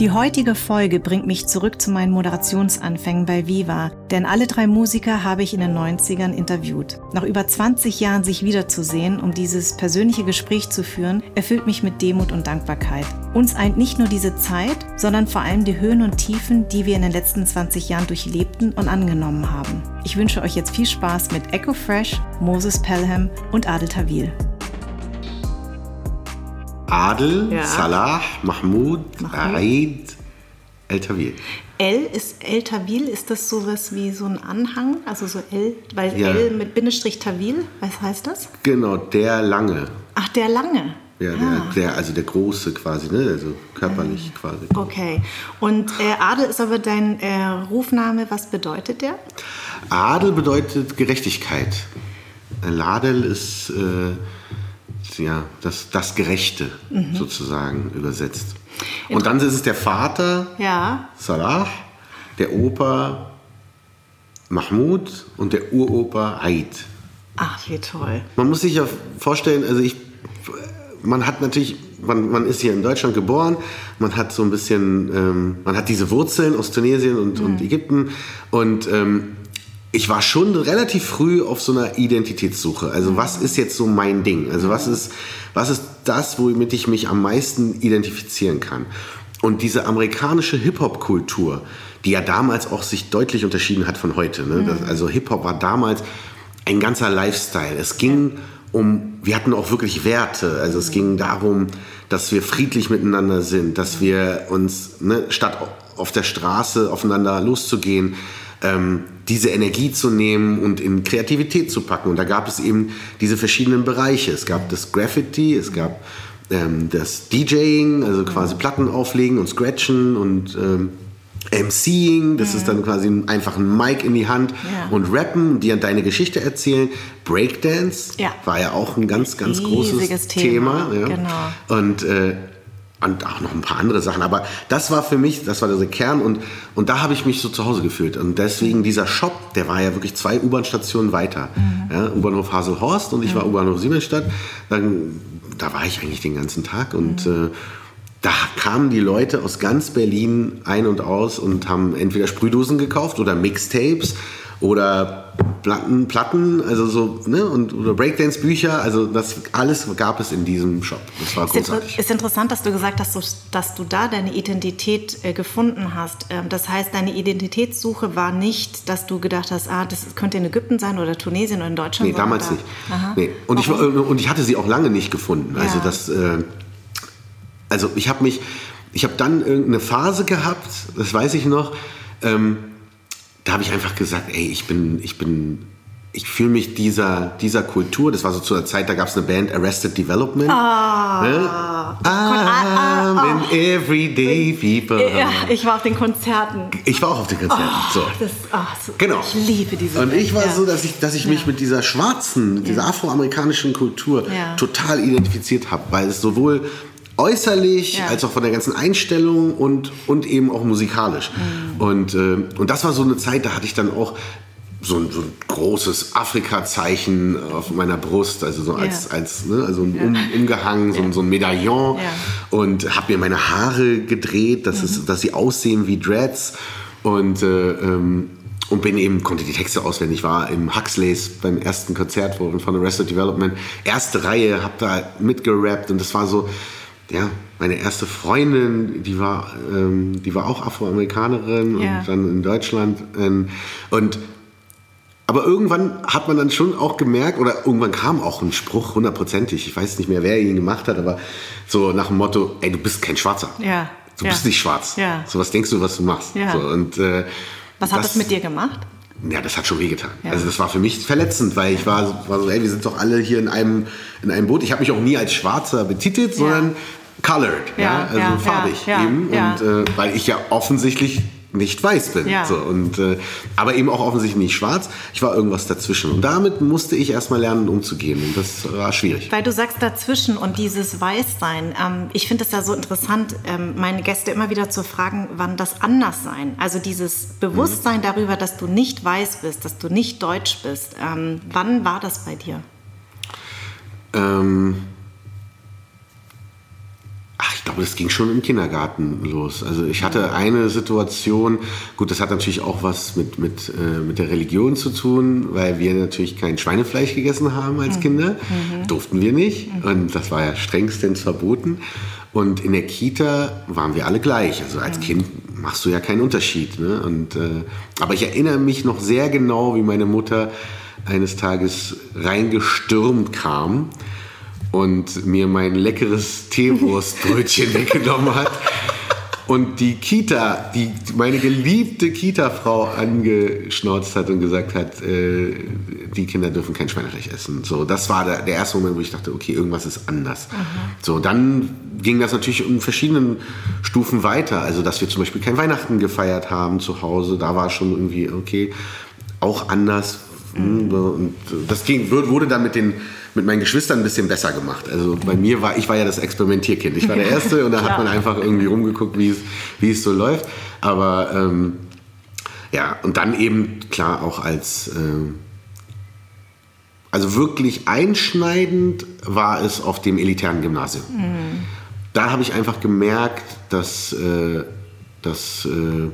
Die heutige Folge bringt mich zurück zu meinen Moderationsanfängen bei Viva, denn alle drei Musiker habe ich in den 90ern interviewt. Nach über 20 Jahren sich wiederzusehen, um dieses persönliche Gespräch zu führen, erfüllt mich mit Demut und Dankbarkeit. Uns eint nicht nur diese Zeit, sondern vor allem die Höhen und Tiefen, die wir in den letzten 20 Jahren durchlebten und angenommen haben. Ich wünsche euch jetzt viel Spaß mit Echo Fresh, Moses Pelham und Adel Tawil. Adel, Ja. Salah, Mahmoud, Mahmoud. Aid, El Tawil. L ist El Tawil, ist das sowas wie so ein Anhang? Also so L, weil Ja. L mit Bindestrich Tawil, was heißt das? Genau, der Lange. Ach, der lange. Ja, Ah. der, der, also der Große quasi, ne? also körperlich quasi. Okay. Und äh, Adel ist aber dein äh, Rufname. Was bedeutet der? Adel bedeutet Gerechtigkeit. Ladel ist ja, das, das Gerechte Mhm. sozusagen übersetzt. Und dann ist es der Vater, Ja. Salah, der Opa Mahmoud und der Uropa Aid. Ach, wie toll. Man muss sich ja vorstellen, also ich, man hat natürlich, man, man ist hier in Deutschland geboren, man hat so ein bisschen, ähm, man hat diese Wurzeln aus Tunesien und, und Ägypten und ähm, ich war schon relativ früh auf so einer Identitätssuche. Also was ist jetzt so mein Ding? Also was ist, was ist das, womit ich mich am meisten identifizieren kann? Und diese amerikanische Hip-Hop-Kultur, die ja damals auch sich deutlich unterschieden hat von heute. Ne? Das, also Hip-Hop war damals ein ganzer Lifestyle. Es ging um, wir hatten auch wirklich Werte. Also es ging darum, dass wir friedlich miteinander sind, dass wir uns, ne, statt auf der Straße aufeinander loszugehen, ähm, diese Energie zu nehmen und in Kreativität zu packen. Und da gab es eben diese verschiedenen Bereiche. Es gab das Graffiti, es gab ähm, das DJing, also quasi Platten auflegen und scratchen und ähm, MCing, das ist dann quasi einfach ein Mic in die Hand Ja. und rappen, die an deine Geschichte erzählen. Breakdance Ja. war ja auch ein ganz, ganz Riesiges großes Thema, Thema. ja. genau. Und, äh, und auch noch ein paar andere Sachen. Aber das war für mich, das war der Kern und, und da habe ich mich so zu Hause gefühlt. Und deswegen dieser Shop, der war ja wirklich zwei U-Bahn-Stationen weiter. Mhm. Ja, U-Bahnhof Haselhorst und ich war U-Bahnhof Siemensstadt. Dann, da war ich eigentlich den ganzen Tag und Mhm. äh, da kamen die Leute aus ganz Berlin ein und aus und haben entweder Sprühdosen gekauft oder Mixtapes oder Platten, Platten also so, ne, und, oder Breakdance-Bücher. Also das alles gab es in diesem Shop. Das war großartig. ist interessant, dass du gesagt hast, dass du, da deine Identität äh, gefunden hast. Ähm, das heißt, deine Identitätssuche war nicht, dass du gedacht hast, ah, das könnte in Ägypten sein oder Tunesien oder in Deutschland. Nee, damals da- nicht. Nee. Und, ich, und ich hatte sie auch lange nicht gefunden. Also Ja. das, äh, also ich habe mich, ich habe dann irgendeine Phase gehabt, das weiß ich noch, ähm, da habe ich einfach gesagt, ey, ich bin, ich bin, ich fühle mich dieser, dieser Kultur, das war so zu der Zeit, da gab es eine Band Arrested Development. Ah, I'm in everyday people. Ja, ich war auf den Konzerten. Ich war auch auf den Konzerten. so. Das, ah, so, Genau. Ich liebe diese Und ich war ja. so, dass ich, dass ich mich mit dieser schwarzen, dieser afroamerikanischen Kultur Ja. total identifiziert habe, weil es sowohl äußerlich Ja. als auch von der ganzen Einstellung und, und eben auch musikalisch. Mhm. Und, äh, und das war so eine Zeit, da hatte ich dann auch so ein, so ein großes Afrika-Zeichen auf meiner Brust, also so als, Ja. als ne, also ein um, umgehangen, so, ein- so ein Medaillon Ja. und habe mir meine Haare gedreht, dass, Mhm. es, dass sie aussehen wie Dreads und äh, ähm, und bin eben konnte die Texte auswendig war im Huxleys beim ersten Konzert von von Arrested Development erste Reihe habe da mitgerappt und das war so ja meine erste Freundin die war ähm, die war auch Afroamerikanerin Ja. und dann in Deutschland ähm, und aber irgendwann hat man dann schon auch gemerkt, oder irgendwann kam auch ein Spruch, hundertprozentig, ich weiß nicht mehr, wer ihn gemacht hat, aber so nach dem Motto, ey, du bist kein Schwarzer. Ja, Du ja. bist nicht schwarz. Ja. So was denkst du, was du machst. Ja. So, und, äh, Was hat das, mit dir gemacht? Ja, das hat schon wehgetan. Ja. Also das war für mich verletzend, weil ich war, so- war so, ey, wir sind doch alle hier in einem, in einem Boot. Ich habe mich auch nie als Schwarzer betitelt, sondern colored, ja, also farbig eben. Und äh, weil ich ja offensichtlich nicht weiß bin. Ja. So, und, äh, aber eben auch offensichtlich nicht schwarz. Ich war irgendwas dazwischen. Und damit musste ich erstmal lernen, umzugehen. Und das war schwierig. Weil du sagst dazwischen und dieses Weißsein. Ähm, ich finde es ja so interessant, ähm, meine Gäste immer wieder zu fragen, wann das Anderssein, also dieses Bewusstsein darüber, dass du nicht weiß bist, dass du nicht deutsch bist. Ähm, wann war das bei dir? Ähm, ach, ich glaube, das ging schon im Kindergarten los. Also ich hatte eine Situation, gut, das hat natürlich auch was mit, mit, äh, mit der Religion zu tun, weil wir natürlich kein Schweinefleisch gegessen haben als mhm. Kinder. Mhm. Durften wir nicht. Mhm. Und das war ja strengstens verboten. Und in der Kita waren wir alle gleich. Also als mhm. Kind machst du ja keinen Unterschied. Ne? Und, äh, aber ich erinnere mich noch sehr genau, wie meine Mutter eines Tages reingestürmt kam und mir mein leckeres Teewurstbrötchen weggenommen hat und die Kita, die meine geliebte Kita-Frau angeschnauzt hat und gesagt hat, äh, die Kinder dürfen kein Schweinefleisch essen. So, das war der, der, erste Moment, wo ich dachte, okay, irgendwas ist anders. Aha. So, dann ging das natürlich in verschiedenen Stufen weiter. Also, dass wir zum Beispiel kein Weihnachten gefeiert haben zu Hause, da war schon irgendwie okay, auch anders. Mhm. Und das ging, wurde dann mit den mit meinen Geschwistern ein bisschen besser gemacht. Also bei mir war, ich war ja das Experimentierkind. Ich war der Erste und da hat man einfach irgendwie rumgeguckt, wie es, wie es so läuft. Aber ähm, ja, und dann eben klar auch als, äh, also wirklich einschneidend war es auf dem elitären Gymnasium. Mhm. Da habe ich einfach gemerkt, dass, äh, dass äh,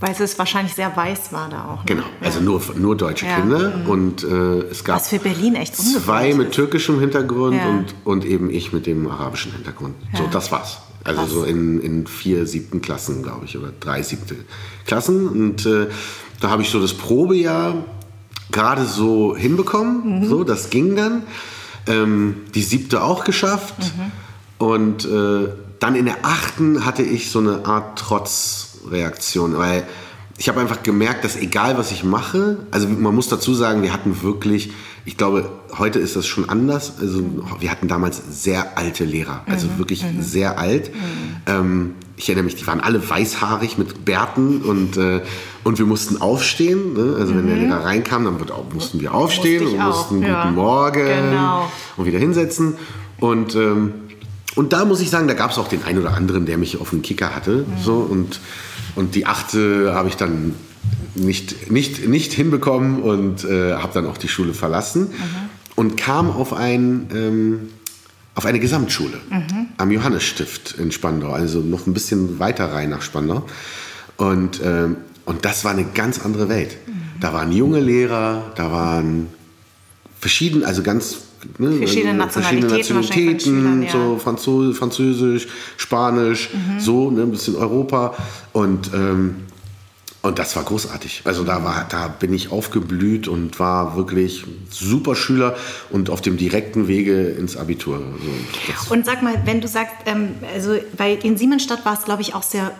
weil es wahrscheinlich sehr weiß war da auch. Ne? Genau, also ja. nur, nur deutsche ja. Kinder. Mhm. Und äh, es gab Was für Berlin echt zwei mit türkischem Hintergrund ja. und, und eben ich mit dem arabischen Hintergrund. So, das war's. Also Krass. so in, in vier siebten Klassen, glaube ich, oder drei siebte Klassen. Und äh, da habe ich so das Probejahr gerade so hinbekommen. Mhm. So, das ging dann. Ähm, die siebte auch geschafft. Mhm. Und äh, dann in der achten hatte ich so eine Art Trotz Reaktion, weil ich habe einfach gemerkt, dass egal was ich mache, also man muss dazu sagen, wir hatten wirklich, ich glaube, heute ist das schon anders. Also wir hatten damals sehr alte Lehrer, also mhm. wirklich mhm. sehr alt. Mhm. Ähm, ich erinnere mich, die waren alle weißhaarig mit Bärten und, äh, und wir mussten aufstehen. Ne? Also wenn der mhm. Lehrer reinkam, dann mussten wir aufstehen und mussten ja. Guten Morgen genau. und wieder hinsetzen. Und ähm, und da muss ich sagen, da gab es auch den einen oder anderen, der mich auf den Kicker hatte. Mhm. So, und, und die achte habe ich dann nicht, nicht, nicht hinbekommen und äh, habe dann auch die Schule verlassen mhm. und kam auf, ein, ähm, auf eine Gesamtschule mhm. am Johannesstift in Spandau, also noch ein bisschen weiter rein nach Spandau. Und, ähm, und das war eine ganz andere Welt. Mhm. Da waren junge Lehrer, da waren verschieden, also ganz ne, verschiedene Nationalitäten, verschiedene Nationalitäten so Französisch, Französisch Spanisch, mhm. so ne, ein bisschen Europa und ähm, und das war großartig. Also da war, da bin ich aufgeblüht und war wirklich super Schüler und auf dem direkten Wege ins Abitur. So, und sag mal, wenn du sagst, ähm, also bei in Siemensstadt war es, glaube ich, auch sehr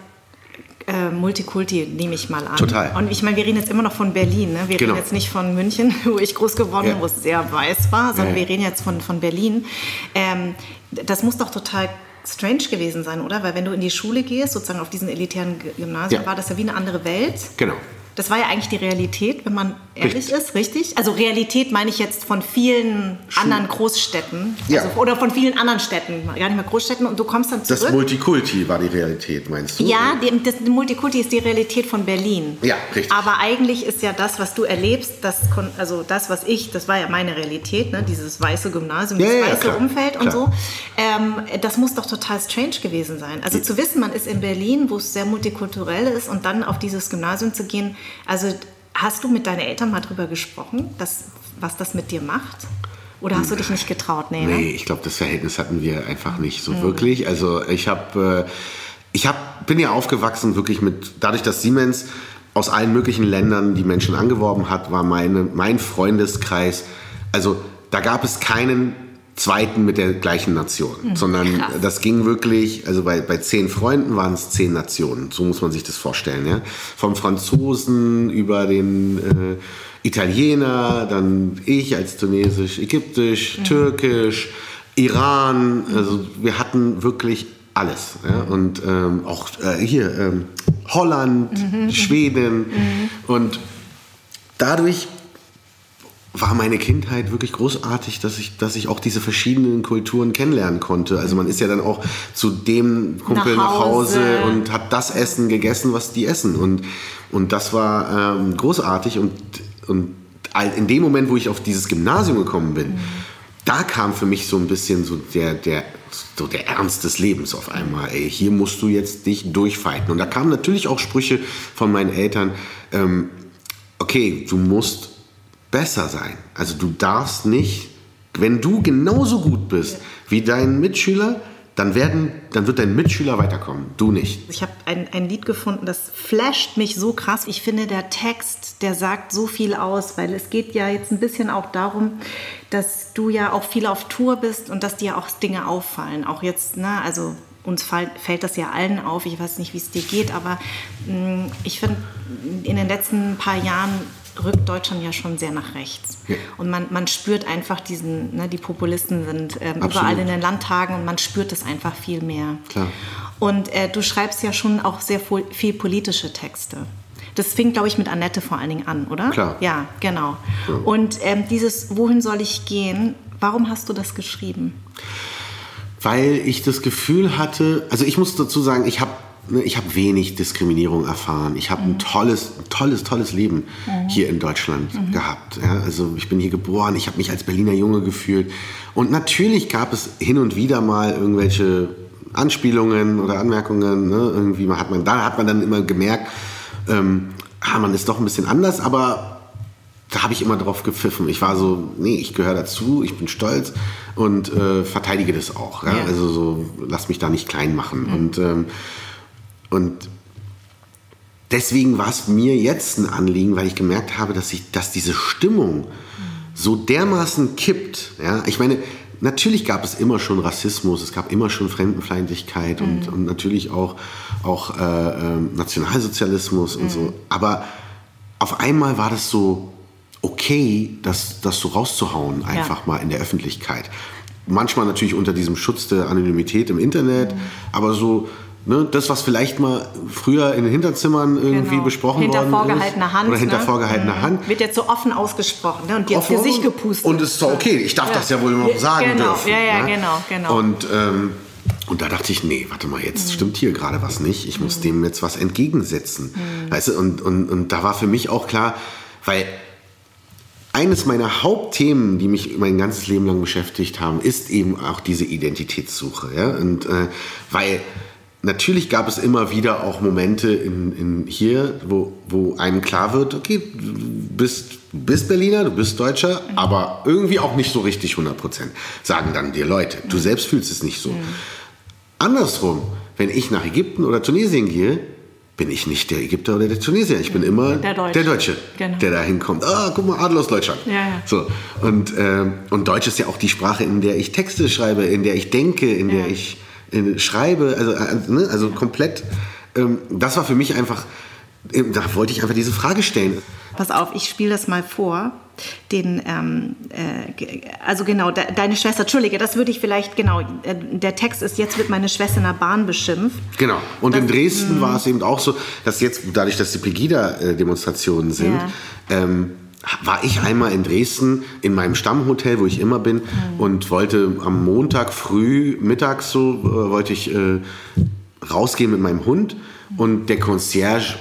äh, Multikulti, nehme ich mal an. Total. Und ich meine, wir reden jetzt immer noch von Berlin. Ne? Wir genau. reden jetzt nicht von München, wo ich groß geworden bin, ja. wo es sehr weiß war, sondern ja. wir reden jetzt von, von Berlin. Ähm, das muss doch total strange gewesen sein, oder? Weil wenn du in die Schule gehst, sozusagen auf diesen elitären Gymnasium, ja. war das ja wie eine andere Welt. Genau. Das war ja eigentlich die Realität, wenn man ehrlich richtig. ist, richtig? Also Realität meine ich jetzt von vielen Schu anderen Großstädten ja. also, oder von vielen anderen Städten, gar nicht mehr Großstädten und du kommst dann zurück. Das Multikulti war die Realität, meinst du? Ja, die, das Multikulti ist die Realität von Berlin. Ja, richtig. Aber eigentlich ist ja das, was du erlebst, das, also das, was ich, das war ja meine Realität, ne? dieses weiße Gymnasium, ja, dieses ja, weiße klar, Umfeld klar. und so. Ähm, das muss doch total strange gewesen sein. Also zu wissen, man ist in Berlin, wo es sehr multikulturell ist und dann auf dieses Gymnasium zu gehen, also hast du mit deinen Eltern mal drüber gesprochen, dass, was das mit dir macht? Oder hast du dich nicht getraut? Nee, ne? nee ich glaube, das Verhältnis hatten wir einfach nicht so mhm. wirklich. Also ich habe, äh, ich hab, bin ja aufgewachsen wirklich mit, dadurch, dass Siemens aus allen möglichen Ländern die Menschen angeworben hat, war meine, mein Freundeskreis, also da gab es keinen zweiten mit der gleichen Nation, mhm, sondern krass. das ging wirklich, also bei, bei zehn Freunden waren es zehn Nationen, so muss man sich das vorstellen. Ja? Vom Franzosen über den äh, Italiener, dann ich als Tunesisch, Ägyptisch, mhm. Türkisch, Iran, also wir hatten wirklich alles. Ja? Und ähm, auch äh, hier ähm, Holland, mhm. Schweden mhm. und dadurch war meine Kindheit wirklich großartig, dass ich, dass ich auch diese verschiedenen Kulturen kennenlernen konnte. Also man ist ja dann auch zu dem Kumpel nach Hause, nach Hause und hat das Essen gegessen, was die essen. Und, und das war ähm, großartig. Und, und in dem Moment, wo ich auf dieses Gymnasium gekommen bin, mhm. da kam für mich so ein bisschen so der, der so der Ernst des Lebens auf einmal. Ey, hier musst du jetzt dich durchfighten. Und da kamen natürlich auch Sprüche von meinen Eltern, ähm, okay, du musst besser sein. Also du darfst nicht, wenn du genauso gut bist wie dein Mitschüler, dann, werden, dann wird dein Mitschüler weiterkommen, du nicht. Ich habe ein, ein Lied gefunden, das flasht mich so krass. Ich finde, der Text, der sagt so viel aus, weil es geht ja jetzt ein bisschen auch darum, dass du ja auch viel auf Tour bist und dass dir auch Dinge auffallen. Auch jetzt, ne, also uns fällt das ja allen auf. Ich weiß nicht, wie es dir geht, aber mh, mm, ich finde, in den letzten paar Jahren rückt Deutschland ja schon sehr nach rechts. Ja. Und man, man spürt einfach diesen, ne, die Populisten sind ähm, überall in den Landtagen und man spürt es einfach viel mehr. Klar. Und äh, du schreibst ja schon auch sehr viel politische Texte. Das fing, glaube ich, mit Annette vor allen Dingen an, oder? Klar. Ja, genau. Ja. Und ähm, dieses Wohin soll ich gehen, warum hast du das geschrieben? Weil ich das Gefühl hatte, also ich muss dazu sagen, ich habe ich habe wenig Diskriminierung erfahren. Ich habe mhm. ein tolles, tolles, tolles Leben mhm. hier in Deutschland mhm. gehabt. Ja, also ich bin hier geboren, ich habe mich als Berliner Junge gefühlt. Und natürlich gab es hin und wieder mal irgendwelche Anspielungen oder Anmerkungen. Ne? Irgendwie hat man, da hat man dann immer gemerkt, ähm, ah, man ist doch ein bisschen anders, aber da habe ich immer drauf gepfiffen. Ich war so, nee, ich gehöre dazu, ich bin stolz und äh, verteidige das auch. Ja? Ja. Also so, lass mich da nicht klein machen. Mhm. Und ähm, und deswegen war es mir jetzt ein Anliegen, weil ich gemerkt habe, dass, ich, dass diese Stimmung so dermaßen kippt. Ja? Ich meine, natürlich gab es immer schon Rassismus, es gab immer schon Fremdenfeindlichkeit mhm. und, und, natürlich auch, auch äh, äh, Nationalsozialismus mhm. und so. Aber auf einmal war das so okay, das, das so rauszuhauen, einfach ja. mal in der Öffentlichkeit. Manchmal natürlich unter diesem Schutz der Anonymität im Internet, mhm. aber so Ne, das, was vielleicht mal früher in den Hinterzimmern irgendwie genau. besprochen hinter worden vorgehaltener ist. Hand. Oder hinter ne? vorgehaltener mhm. Hand. Wird jetzt so offen ausgesprochen ne? und dir ins Gesicht gepustet. Und es ist doch okay, ich darf ja. das ja wohl noch sagen genau. dürfen. Ja, ja, ne? genau, genau. Und, ähm, und da dachte ich, nee, warte mal, jetzt mhm. stimmt hier gerade was nicht. Ich muss mhm. dem jetzt was entgegensetzen. Mhm. Weißt du, und, und, und da war für mich auch klar, weil eines meiner Hauptthemen, die mich mein ganzes Leben lang beschäftigt haben, ist eben auch diese Identitätssuche. Ja? Und äh, weil natürlich gab es immer wieder auch Momente in, in hier, wo, wo einem klar wird, okay, du bist, bist Berliner, du bist Deutscher, mhm. aber irgendwie auch nicht so richtig 100 Prozent, sagen dann dir Leute. Du selbst fühlst es nicht so. Mhm. Andersrum, wenn ich nach Ägypten oder Tunesien gehe, bin ich nicht der Ägypter oder der Tunesier. Ich bin immer der Deutsche, der, Deutsche, genau. der da hinkommt. Ah, guck mal, Adel aus Deutschland. Ja, ja. So. Und, äh, und Deutsch ist ja auch die Sprache, in der ich Texte schreibe, in der ich denke, in ja. der ich schreibe, also, äh, ne, also komplett, ähm, das war für mich einfach, äh, da wollte ich einfach diese Frage stellen. Pass auf, ich spiele das mal vor. Den, ähm, äh, also genau, de, deine Schwester, Entschuldige, das würde ich vielleicht, genau, äh, der Text ist, jetzt wird meine Schwester in der Bahn beschimpft. Genau, und das, in Dresden war es eben auch so, dass jetzt, dadurch, dass die Pegida-Demonstrationen sind, ja. ähm, war ich einmal in Dresden in meinem Stammhotel, wo ich immer bin, mhm. und wollte am Montag früh, mittags so, äh, wollte ich äh, rausgehen mit meinem Hund. Und der Concierge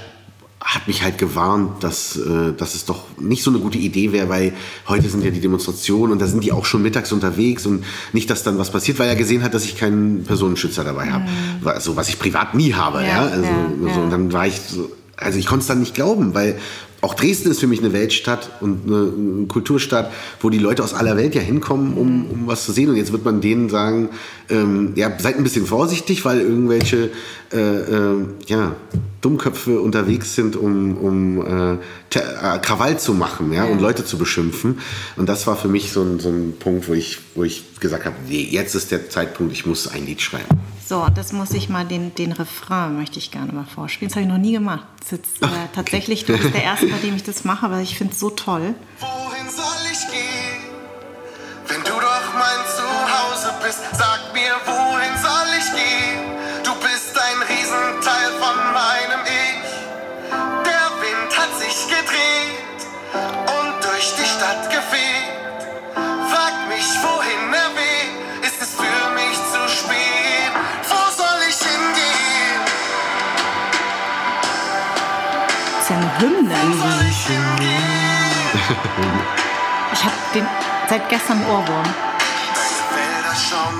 hat mich halt gewarnt, dass, äh, dass es doch nicht so eine gute Idee wäre, weil heute sind ja die Demonstrationen und da sind die auch schon mittags unterwegs und nicht, dass dann was passiert, weil er gesehen hat, dass ich keinen Personenschützer dabei habe. Mhm. Also was ich privat nie habe. Ja, ja? Also, ja, so, und dann war ich so, also ich konnte es dann nicht glauben, weil auch Dresden ist für mich eine Weltstadt und eine Kulturstadt, wo die Leute aus aller Welt ja hinkommen, um, um was zu sehen. Und jetzt wird man denen sagen, ähm, ja, seid ein bisschen vorsichtig, weil irgendwelche äh, äh, ja, Dummköpfe unterwegs sind, um, um äh, äh, Krawall zu machen ja, und Leute zu beschimpfen. Und das war für mich so ein, so ein Punkt, wo ich, wo ich gesagt habe, nee, jetzt ist der Zeitpunkt, ich muss ein Lied schreiben. So, das muss ich mal, den, den Refrain möchte ich gerne mal vorspielen. Das habe ich noch nie gemacht. Das ist jetzt, äh, tatsächlich, du bist der Erste, bei dem ich das mache, aber ich finde es so toll. Wohin soll ich gehen? Wenn du doch mein Zuhause bist, sag mir, wohin soll ich gehen? Du bist ein Riesenteil von meinem Ich. Der Wind hat sich gedreht und durch die Stadt gefegt. Frag mich, wohin er weht, Das ist ja eine Hymne. Ich habe den seit gestern Ohrwurm.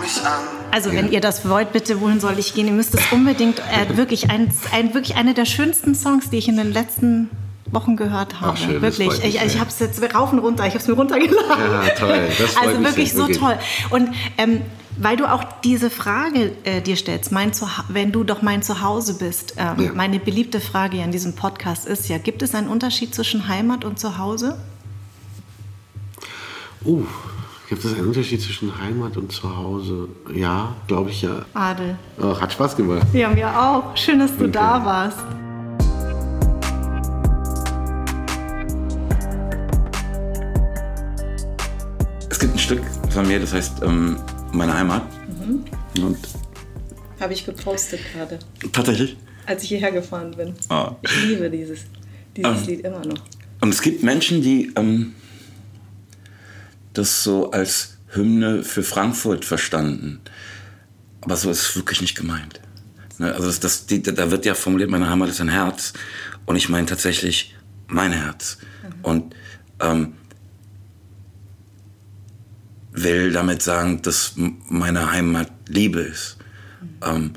Mich mich. Also, wenn ihr das wollt, bitte, wohin soll ich gehen? Ihr müsst es unbedingt, äh, wirklich, ein, ein, wirklich eine der schönsten Songs, die ich in den letzten Wochen gehört habe. Ach, schön, wirklich. freut mich Ich, ich habe es jetzt rauf und runter, ich habe es mir runtergeladen. Ja, toll. Also mich wirklich sehr, so wirklich. toll. Und ähm, weil du auch diese Frage äh, dir stellst, mein Zuha wenn du doch mein Zuhause bist, ähm, Ja. meine beliebte Frage ja in diesem Podcast ist ja, gibt es einen Unterschied zwischen Heimat und Zuhause? Uh, gibt es einen Unterschied zwischen Heimat und Zuhause? Ja, glaube ich ja. Adel. Oh, hat Spaß gemacht. Wir haben ja auch. Schön, dass du Okay. da warst. Es gibt ein Stück von mir, das heißt ähm, Meine Heimat. Und Habe ich gepostet gerade, tatsächlich. als ich hierher gefahren bin. Ah. Ich liebe dieses, dieses Ähm. Lied immer noch. Und es gibt Menschen, die ähm, das so als Hymne für Frankfurt verstanden. Aber so ist es wirklich nicht gemeint. Ne, Also das, das, die, da wird ja formuliert, meine Heimat ist ein Herz. Und ich meine tatsächlich mein Herz. Und ähm, will damit sagen, dass meine Heimat Liebe ist. Ähm,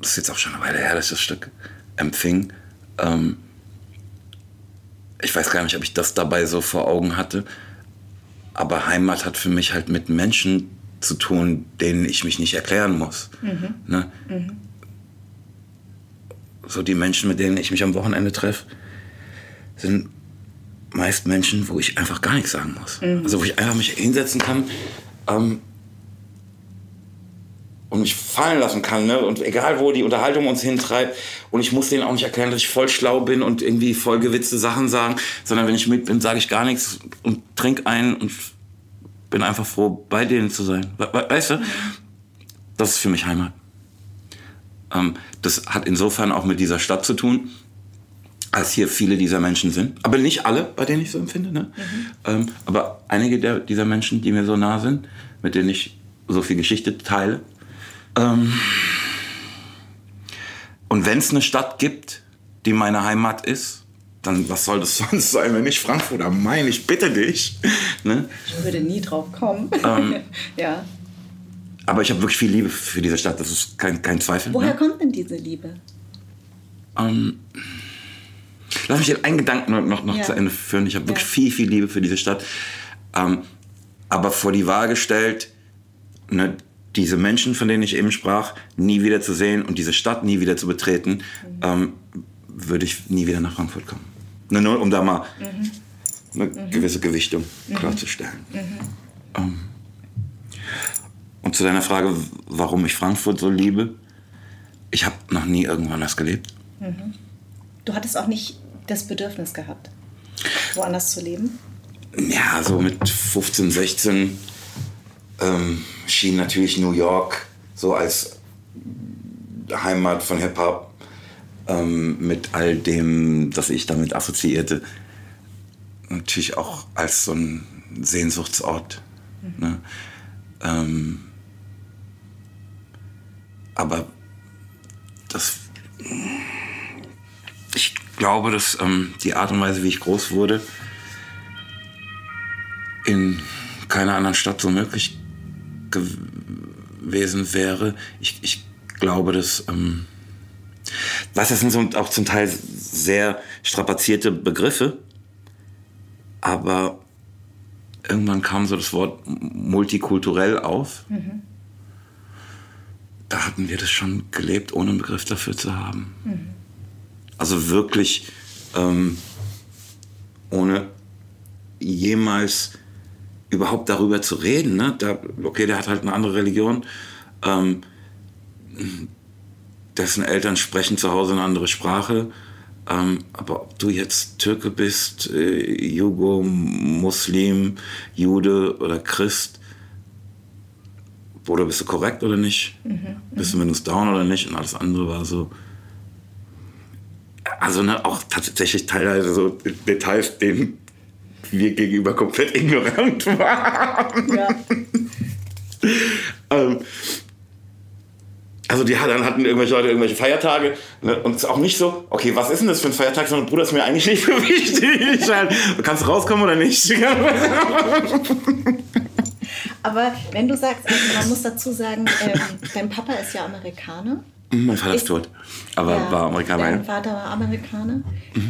das ist jetzt auch schon eine Weile her, dass ich das Stück empfing. Ähm, ich weiß gar nicht, ob ich das dabei so vor Augen hatte. Aber Heimat hat für mich halt mit Menschen zu tun, denen ich mich nicht erklären muss. Ne? So die Menschen, mit denen ich mich am Wochenende treffe, sind meist Menschen, wo ich einfach gar nichts sagen muss. Also wo ich einfach mich hinsetzen kann ähm, und mich fallen lassen kann. Ne? Und egal, wo die Unterhaltung uns hintreibt. Und ich muss denen auch nicht erklären, dass ich voll schlau bin und irgendwie voll gewitzte Sachen sagen. Sondern wenn ich mit bin, sage ich gar nichts und trink ein und bin einfach froh, bei denen zu sein. We we weißt du? Das ist für mich Heimat. Ähm, das hat insofern auch mit dieser Stadt zu tun, als hier viele dieser Menschen sind. Aber nicht alle, bei denen ich so empfinde. Ne? Ähm, aber einige der, dieser Menschen, die mir so nah sind, mit denen ich so viel Geschichte teile. Ähm, und wenn es eine Stadt gibt, die meine Heimat ist, dann was soll das sonst sein, wenn nicht Frankfurt am Main? Ich bitte dich. Ne? Ich würde nie drauf kommen. Ähm. ja. Aber ich habe wirklich viel Liebe für diese Stadt, das ist kein, kein Zweifel. Woher ne? kommt denn diese Liebe? Ähm, lass mich den einen Gedanken noch, noch, Ja. zu Ende führen. Ich habe wirklich Ja. viel, viel Liebe für diese Stadt. Ähm, aber vor die Wahl gestellt, ne, diese Menschen, von denen ich eben sprach, nie wieder zu sehen und diese Stadt nie wieder zu betreten, Mhm. ähm, würde ich nie wieder nach Frankfurt kommen. Ne, nur um da mal Mhm. eine gewisse Gewichtung klarzustellen. Ähm, und zu deiner Frage, warum ich Frankfurt so liebe. Ich habe noch nie irgendwo anders gelebt. Du hattest auch nicht das Bedürfnis gehabt, woanders zu leben? Ja, so mit 15, 16 ähm, schien natürlich New York so als Heimat von Hip-Hop ähm, mit all dem, das ich damit assoziierte, natürlich auch als so ein Sehnsuchtsort. Ne? Ähm, aber das glaube, dass ähm, die Art und Weise, wie ich groß wurde, in keiner anderen Stadt so möglich gewesen wäre. Ich, ich glaube, dass. Ähm, was das sind so auch zum Teil sehr strapazierte Begriffe, aber irgendwann kam so das Wort multikulturell auf. Da hatten wir das schon gelebt, ohne einen Begriff dafür zu haben. Also wirklich ähm, ohne jemals überhaupt darüber zu reden. Ne? Da, okay, der hat halt eine andere Religion. Ähm, dessen Eltern sprechen zu Hause eine andere Sprache. Ähm, aber ob du jetzt Türke bist, äh, Jugo, Muslim, Jude oder Christ, oder bist du korrekt oder nicht? Bist du Windows Down oder nicht? Und alles andere war so. Also ne, auch tatsächlich teilweise so Details, denen wir gegenüber komplett ignorant waren. Ja. Ähm, also die dann hatten irgendwelche Leute irgendwelche Feiertage ne? und es ist auch nicht so, okay, was ist denn das für ein Feiertag, sondern Bruder, ist mir eigentlich nicht so wichtig. Halt, kannst du rauskommen oder nicht? Aber wenn du sagst, also man muss dazu sagen, ähm, dein Papa ist ja Amerikaner. Mhm, Mein Vater ist, Ist- tot, aber Ja, war Amerikaner. Dein ja. Vater war Amerikaner.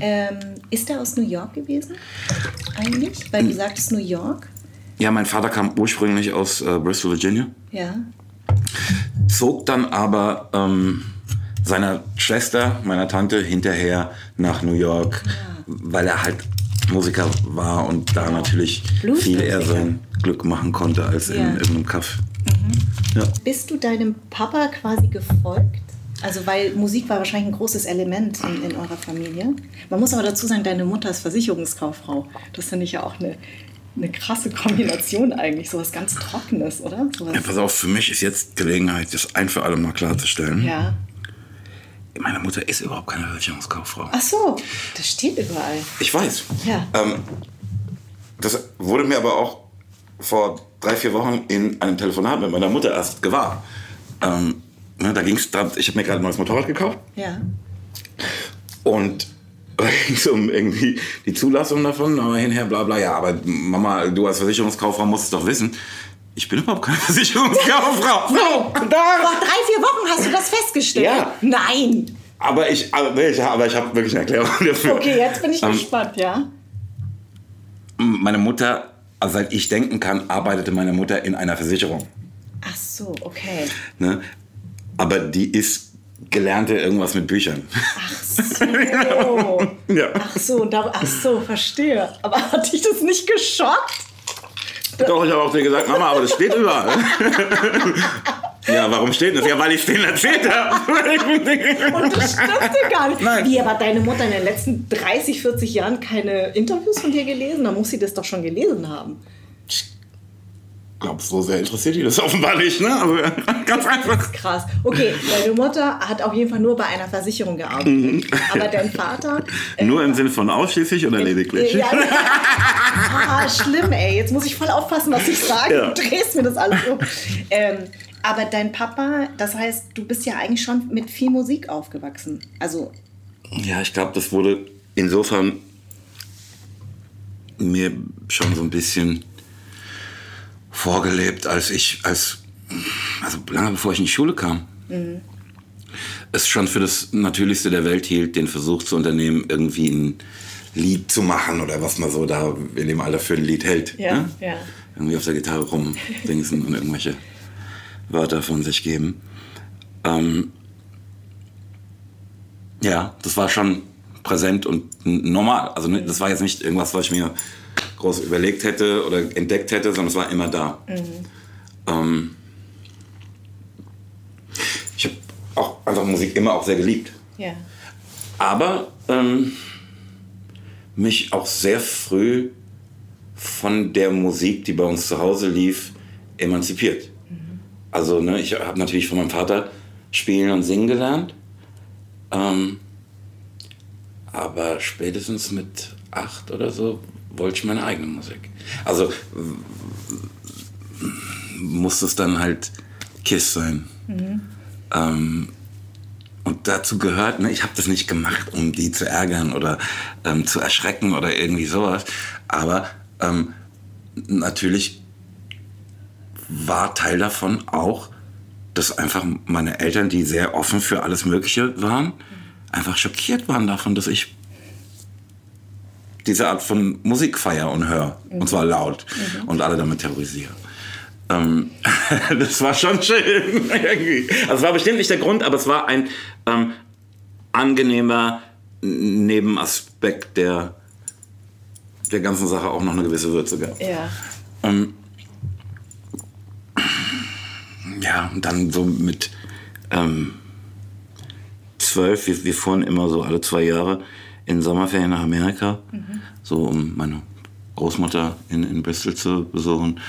Ähm, ist er aus New York gewesen? Eigentlich? Weil du sagtest New York. Ja, mein Vater kam ursprünglich aus äh, Bristol, Virginia, Ja. zog dann aber ähm, seiner Schwester, meiner Tante, hinterher nach New York, weil er halt Musiker war und da natürlich viel eher sein Glück machen konnte als in Ja. irgendeinem Kaff. Ja. Bist du deinem Papa quasi gefolgt? Also, weil Musik war wahrscheinlich ein großes Element in, in eurer Familie. Man muss aber dazu sagen, deine Mutter ist Versicherungskauffrau. Das finde ich ja auch eine, eine krasse Kombination eigentlich. Sowas ganz Trockenes, oder? Ja, pass auf, für mich ist jetzt Gelegenheit, das ein für alle mal klarzustellen. ja. Meine Mutter ist überhaupt keine Versicherungskauffrau. Ach so, das steht überall. Ich weiß. Ja. Ähm, das wurde mir aber auch vor drei, vier Wochen in einem Telefonat mit meiner Mutter erst gewahr. Ähm, ne, da ging es, ich habe mir gerade ein neues Motorrad gekauft Ja. und da ging es um irgendwie die Zulassung davon, aber hinher bla bla. Ja, aber Mama, du als Versicherungskauffrau musst es doch wissen. Ich bin überhaupt keine Versicherungskauffrau. So, da. Vor drei, vier Wochen hast du das festgestellt? Ja. Nein. Aber ich, aber, nee, ich, aber ich habe wirklich eine Erklärung dafür. Okay, jetzt bin ich Ähm, gespannt, ja? Meine Mutter, also seit ich denken kann, arbeitete meine Mutter in einer Versicherung. Ach so, okay. Ne? Aber die ist gelernte irgendwas mit Büchern. Ach so. Ja. Ach so, da, ach so, verstehe. Aber hat dich das nicht geschockt? Doch, ich habe auch dir gesagt, Mama, aber das steht überall. ja, warum steht das? Ja, weil ich es denen erzählt habe. Und das stimmte gar nicht. Nein. Wie, aber hat deine Mutter in den letzten 30, 40 Jahren keine Interviews von dir gelesen? Da muss sie das doch schon gelesen haben. Ich glaube, so sehr interessiert die das offenbar nicht, ne? Aber ganz einfach. Krass. Okay, deine Mutter hat auf jeden Fall nur bei einer Versicherung gearbeitet. Aber dein Vater. äh, Nur im Sinne von ausschließlich oder lediglich? Ja, ja. Ah, schlimm, ey. Jetzt muss ich voll aufpassen, was ich sage. Ja. Du drehst mir das alles um. Ähm, aber dein Papa, das heißt, du bist ja eigentlich schon mit viel Musik aufgewachsen. Also, Ja, ich glaube, das wurde insofern mir schon so ein bisschen vorgelebt, als ich, als, also lange bevor ich in die Schule kam, es schon für das Natürlichste der Welt hielt, den Versuch zu unternehmen, irgendwie ein Lied zu machen oder was man so da in dem Alter für ein Lied hält. Ja, ne? ja. Irgendwie auf der Gitarre rumdingsen und irgendwelche Wörter von sich geben. Ähm, ja, das war schon präsent und normal. Also ne, das war jetzt nicht irgendwas, was ich mir groß überlegt hätte oder entdeckt hätte, sondern es war immer da. Ähm, ich habe auch einfach Musik immer auch sehr geliebt. ja. Aber ähm, mich auch sehr früh von der Musik, die bei uns zu Hause lief, emanzipiert. Also ne, ich habe natürlich von meinem Vater spielen und singen gelernt. Ähm, aber spätestens mit acht oder so wollte ich meine eigene Musik. Also musste es dann halt Kiss sein. Ähm, und dazu gehört, ne, ich habe das nicht gemacht, um die zu ärgern oder ähm, zu erschrecken oder irgendwie sowas. Aber ähm, natürlich war Teil davon auch, dass einfach meine Eltern, die sehr offen für alles Mögliche waren, einfach schockiert waren davon, dass ich diese Art von Musik feier und höre. Und zwar laut. Und alle damit terrorisiere. Ähm, das war schon schön. also es war bestimmt nicht der Grund, aber es war ein ähm, angenehmer Nebenaspekt, der der ganzen Sache auch noch eine gewisse Würze gab. Ja. Ähm, ja, und dann so mit ähm, zwölf, wir, wir fuhren immer so alle zwei Jahre in Sommerferien nach Amerika, so um meine Großmutter in, in Bristol zu besuchen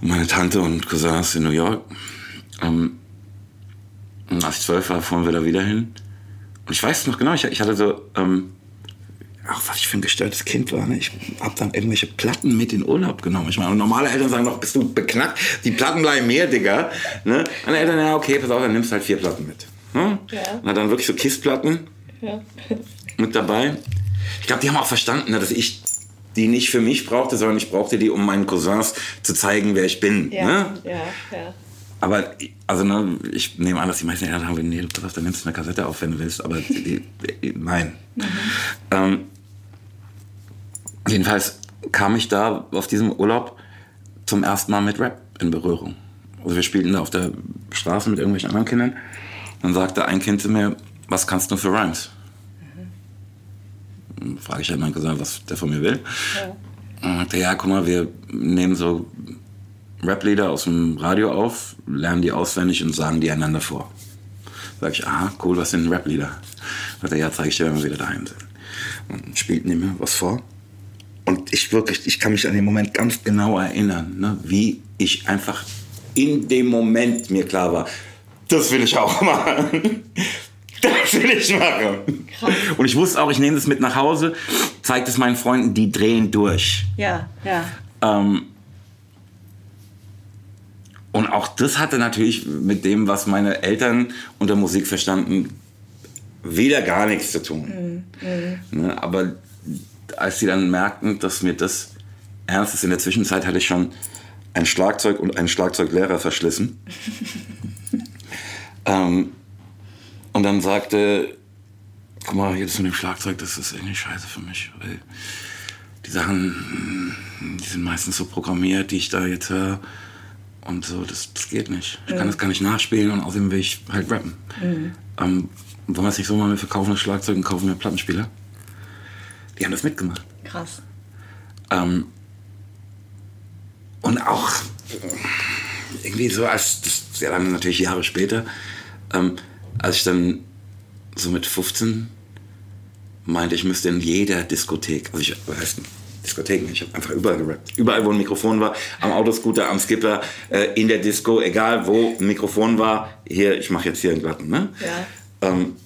und meine Tante und Cousins in New York. Ähm, und als ich zwölf war, fuhren wir da wieder hin. Und ich weiß noch genau, ich, ich hatte so, ähm, ach, was ich für ein gestörtes Kind war. Ne? Ich habe dann irgendwelche Platten mit in Urlaub genommen. Ich meine, normale Eltern sagen noch, bist du beknackt? Die Platten bleiben mehr, Digga. Ne? Meine Eltern, ja, okay, pass auf, dann nimmst du halt vier Platten mit. Ne? Ja. Und dann wirklich so Kissplatten Ja. Mit dabei. Ich glaube, die haben auch verstanden, ne, dass ich die nicht für mich brauchte, sondern ich brauchte die, um meinen Cousins zu zeigen, wer ich bin. Ja, Ne? ja, ja. Aber also ne, ich nehme an, dass die meisten Eltern sagen, nee, pass auf, dann nimmst du eine Kassette auf, wenn du willst. Aber die, die, nein. Ähm, jedenfalls kam ich da auf diesem Urlaub zum ersten Mal mit Rap in Berührung. Also wir spielten da auf der Straße mit irgendwelchen anderen Kindern. Dann sagte ein Kind zu mir, was kannst du für Rhymes? Dann frage ich halt meinen Cousin, was der von mir will. Und sagte, ja, guck mal, wir nehmen so Rap-Lieder aus dem Radio auf, lernen die auswendig und sagen die einander vor. Sag ich, aha, cool, was sind Rap-Lieder? Sagt er, ja, zeige ich dir, wenn wir wieder daheim sind. Und spielten mir was vor. Und ich wirklich, ich kann mich an den Moment ganz genau erinnern, ne, wie ich einfach in dem Moment mir klar war, das will ich auch machen. Das will ich machen. Und ich wusste auch, ich nehme das mit nach Hause, zeige es meinen Freunden, die drehen durch. Ja, ja. Ähm, und auch das hatte natürlich mit dem, was meine Eltern unter Musik verstanden, wieder gar nichts zu tun. Ne, aber als sie dann merkten, dass mir das ernst ist, in der Zwischenzeit hatte ich schon ein Schlagzeug und einen Schlagzeuglehrer verschlissen. ähm, und dann sagte, guck mal, das mit dem Schlagzeug, das ist irgendwie scheiße für mich, weil die Sachen, die sind meistens so programmiert, die ich da jetzt höre. Und so, das, das geht nicht. Ich kann das gar nicht nachspielen und außerdem will ich halt rappen. Ähm, wollen wir es nicht so machen, wir verkaufen das Schlagzeug und kaufen mir Plattenspieler? Die haben das mitgemacht. Krass. Ähm, und auch irgendwie so, als das ja dann natürlich Jahre später, ähm, als ich dann so mit 15 meinte, ich müsste in jeder Diskothek, also ich was heißt Diskotheken, ich habe einfach überall gerappt. Überall, wo ein Mikrofon war, am Autoscooter, am Skipper, äh, in der Disco, egal wo ein Mikrofon war, hier, ich mache jetzt hier einen glatten. Ne? Ja. Ähm,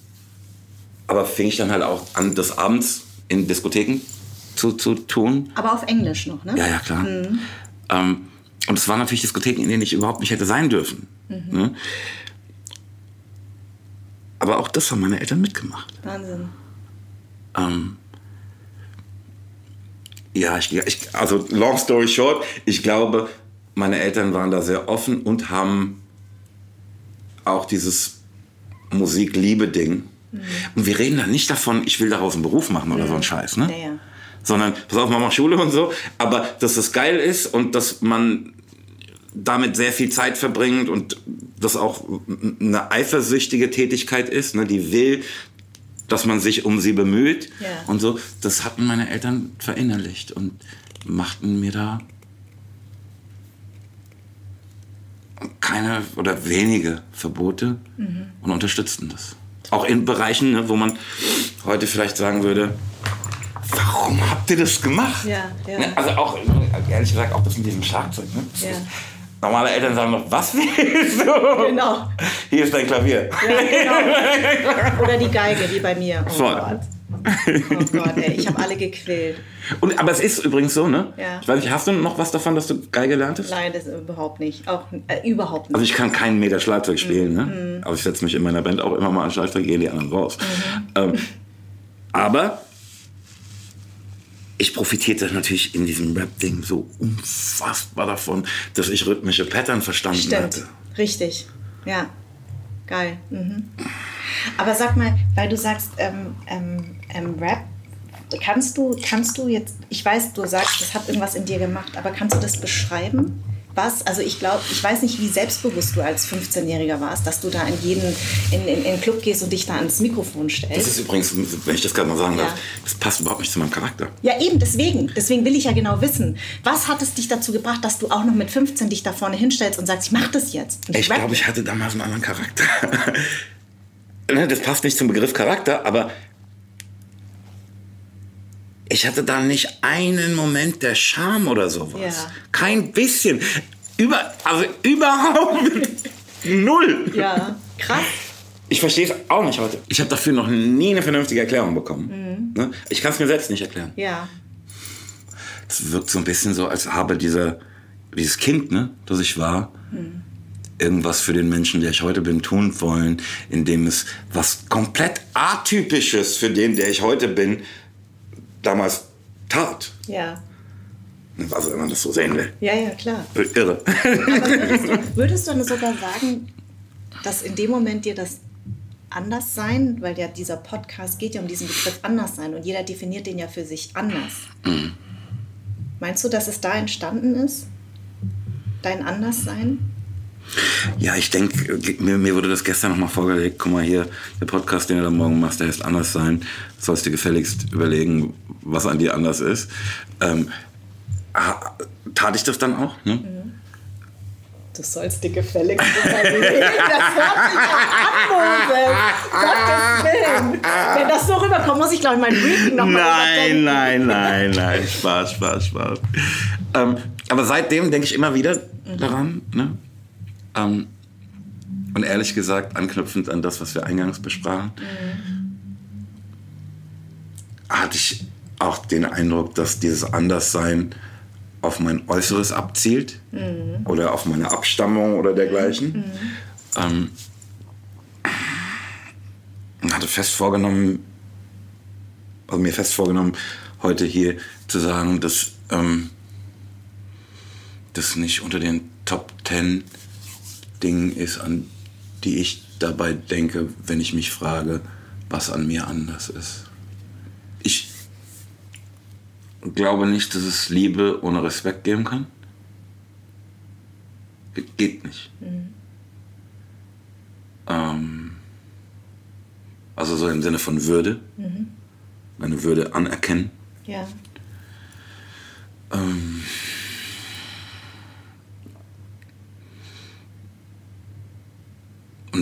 aber fing ich dann halt auch an, des Abends in Diskotheken zu, zu tun. Aber auf Englisch noch, ne? Ja, ja, klar. Ähm, und es waren natürlich Diskotheken, in denen ich überhaupt nicht hätte sein dürfen. Ne? Aber auch das haben meine Eltern mitgemacht. Wahnsinn. Ähm, ja, ich, ich, also long story short, ich glaube, meine Eltern waren da sehr offen und haben auch dieses Musik-Liebe-Ding. Und wir reden da nicht davon, ich will daraus einen Beruf machen oder so ein Scheiß, ne? Ja, ja. Sondern, pass auf, Mama Schule und so, aber dass das geil ist und dass man damit sehr viel Zeit verbringt und das auch eine eifersüchtige Tätigkeit ist, ne, die will, dass man sich um sie bemüht Ja. und so, das hatten meine Eltern verinnerlicht und machten mir da keine oder wenige Verbote Mhm. und unterstützten das. Auch in Bereichen, ne, wo man heute vielleicht sagen würde, warum habt ihr das gemacht? Ja, ja. Ne, Also auch, ehrlich gesagt, auch das mit diesem Schlagzeug. Ne? Ja. Normale Eltern sagen noch, was willst du? Genau. Hier ist dein Klavier. Ja, genau. Oder die Geige, wie bei mir. Oh Voll. Gott. Oh Gott, ey, ich habe alle gequält. Und, aber es ist übrigens so, ne? Ja. Ich weiß nicht, hast du noch was davon, dass du Geige lerntest? Nein, das überhaupt nicht. Auch äh, überhaupt nicht. Also ich kann keinen Meter Schlagzeug spielen, Mhm. ne? Aber ich setze mich in meiner Band auch immer mal an Schlagzeug, gehen die anderen raus. Ähm, aber ich profitierte natürlich in diesem Rap-Ding so unfassbar davon, dass ich rhythmische Pattern verstanden Stimmt. hatte. Richtig. Ja. Geil. Mhm. Aber sag mal, weil du sagst, ähm, ähm, ähm, Rap, kannst du, kannst du jetzt, ich weiß, du sagst, das hat irgendwas in dir gemacht, aber kannst du das beschreiben? Was? Also ich glaube, ich weiß nicht, wie selbstbewusst du als 15-Jähriger warst, dass du da in jeden, in, in, in den Club gehst und dich da ans Mikrofon Das stellst. ist übrigens, wenn ich das gerade mal sagen darf, Ja. das passt überhaupt nicht zu meinem Charakter. Ja, eben, deswegen. Deswegen will ich ja genau wissen. Was hat es dich dazu gebracht, dass du auch noch mit 15 dich da vorne hinstellst und sagst, ich mach das jetzt? Ich rap glaube, ich hatte damals einen anderen Charakter. Ne, das passt nicht zum Begriff Charakter, aber ich hatte da nicht einen Moment der Scham oder sowas. Ja. Kein bisschen. Über, also überhaupt null. Ja, krass. Ich verstehe es auch nicht heute. Ich habe dafür noch nie eine vernünftige Erklärung bekommen. Ne? Ich kann es mir selbst nicht erklären. Ja. Es wirkt so ein bisschen so, als habe dieser, dieses Kind, ne, das ich war, irgendwas für den Menschen, der ich heute bin, tun wollen, indem es was komplett Atypisches für den, der ich heute bin, damals tat. Ja. Also wenn man das so sehen will. Ja, ja, klar. Irre. Würdest du, würdest du dann sogar sagen, dass in dem Moment dir das anders sein, weil ja dieser Podcast geht ja um diesen Begriff anders sein und jeder definiert den ja für sich anders. Meinst du, dass es da entstanden ist? Dein Anderssein? Ja, ich denke, mir, mir wurde das gestern nochmal vorgelegt. Guck mal hier, der Podcast, den du da morgen machst, der heißt anders sein. Sollst dir gefälligst überlegen, was an dir anders ist. Ähm, tat ich das dann auch? Ne? Du sollst dir gefälligst überlegen. Das hört sich an, Moses. Gottes Willen. Wenn das so rüberkommt, muss ich, glaube ich, mein Briefing nochmal Nein, nein, nein, nein. Spaß, Spaß, Spaß. Ähm, aber seitdem denke ich immer wieder daran. Ne? Ähm, und ehrlich gesagt, anknüpfend an das, was wir eingangs besprachen, hatte ich auch den Eindruck, dass dieses Anderssein auf mein Äußeres abzielt oder auf meine Abstammung oder dergleichen. Ähm, und hatte fest vorgenommen, also mir fest vorgenommen, heute hier zu sagen, dass ähm, das nicht unter den Top Ten Dingen ist, an die ich dabei denke, wenn ich mich frage, was an mir anders ist. Ich glaube nicht, dass es Liebe ohne Respekt geben kann. Ge- Geht nicht. Ähm, also so im Sinne von Würde. Meine Würde anerkennen. Ja. Ähm,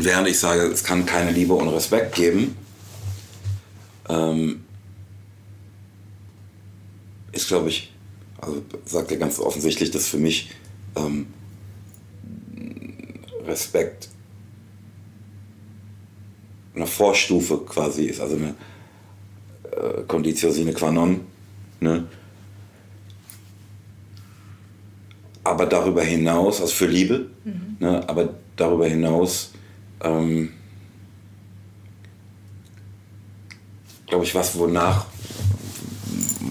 und während ich sage, es kann keine Liebe ohne Respekt geben, ähm, ist, glaube ich, also sagt er ganz offensichtlich, dass für mich ähm, Respekt eine Vorstufe quasi ist, also eine äh, Conditio sine qua non. Ne? aber darüber hinaus, also für Liebe, ne, aber darüber hinaus, ähm, glaube ich, was, wonach,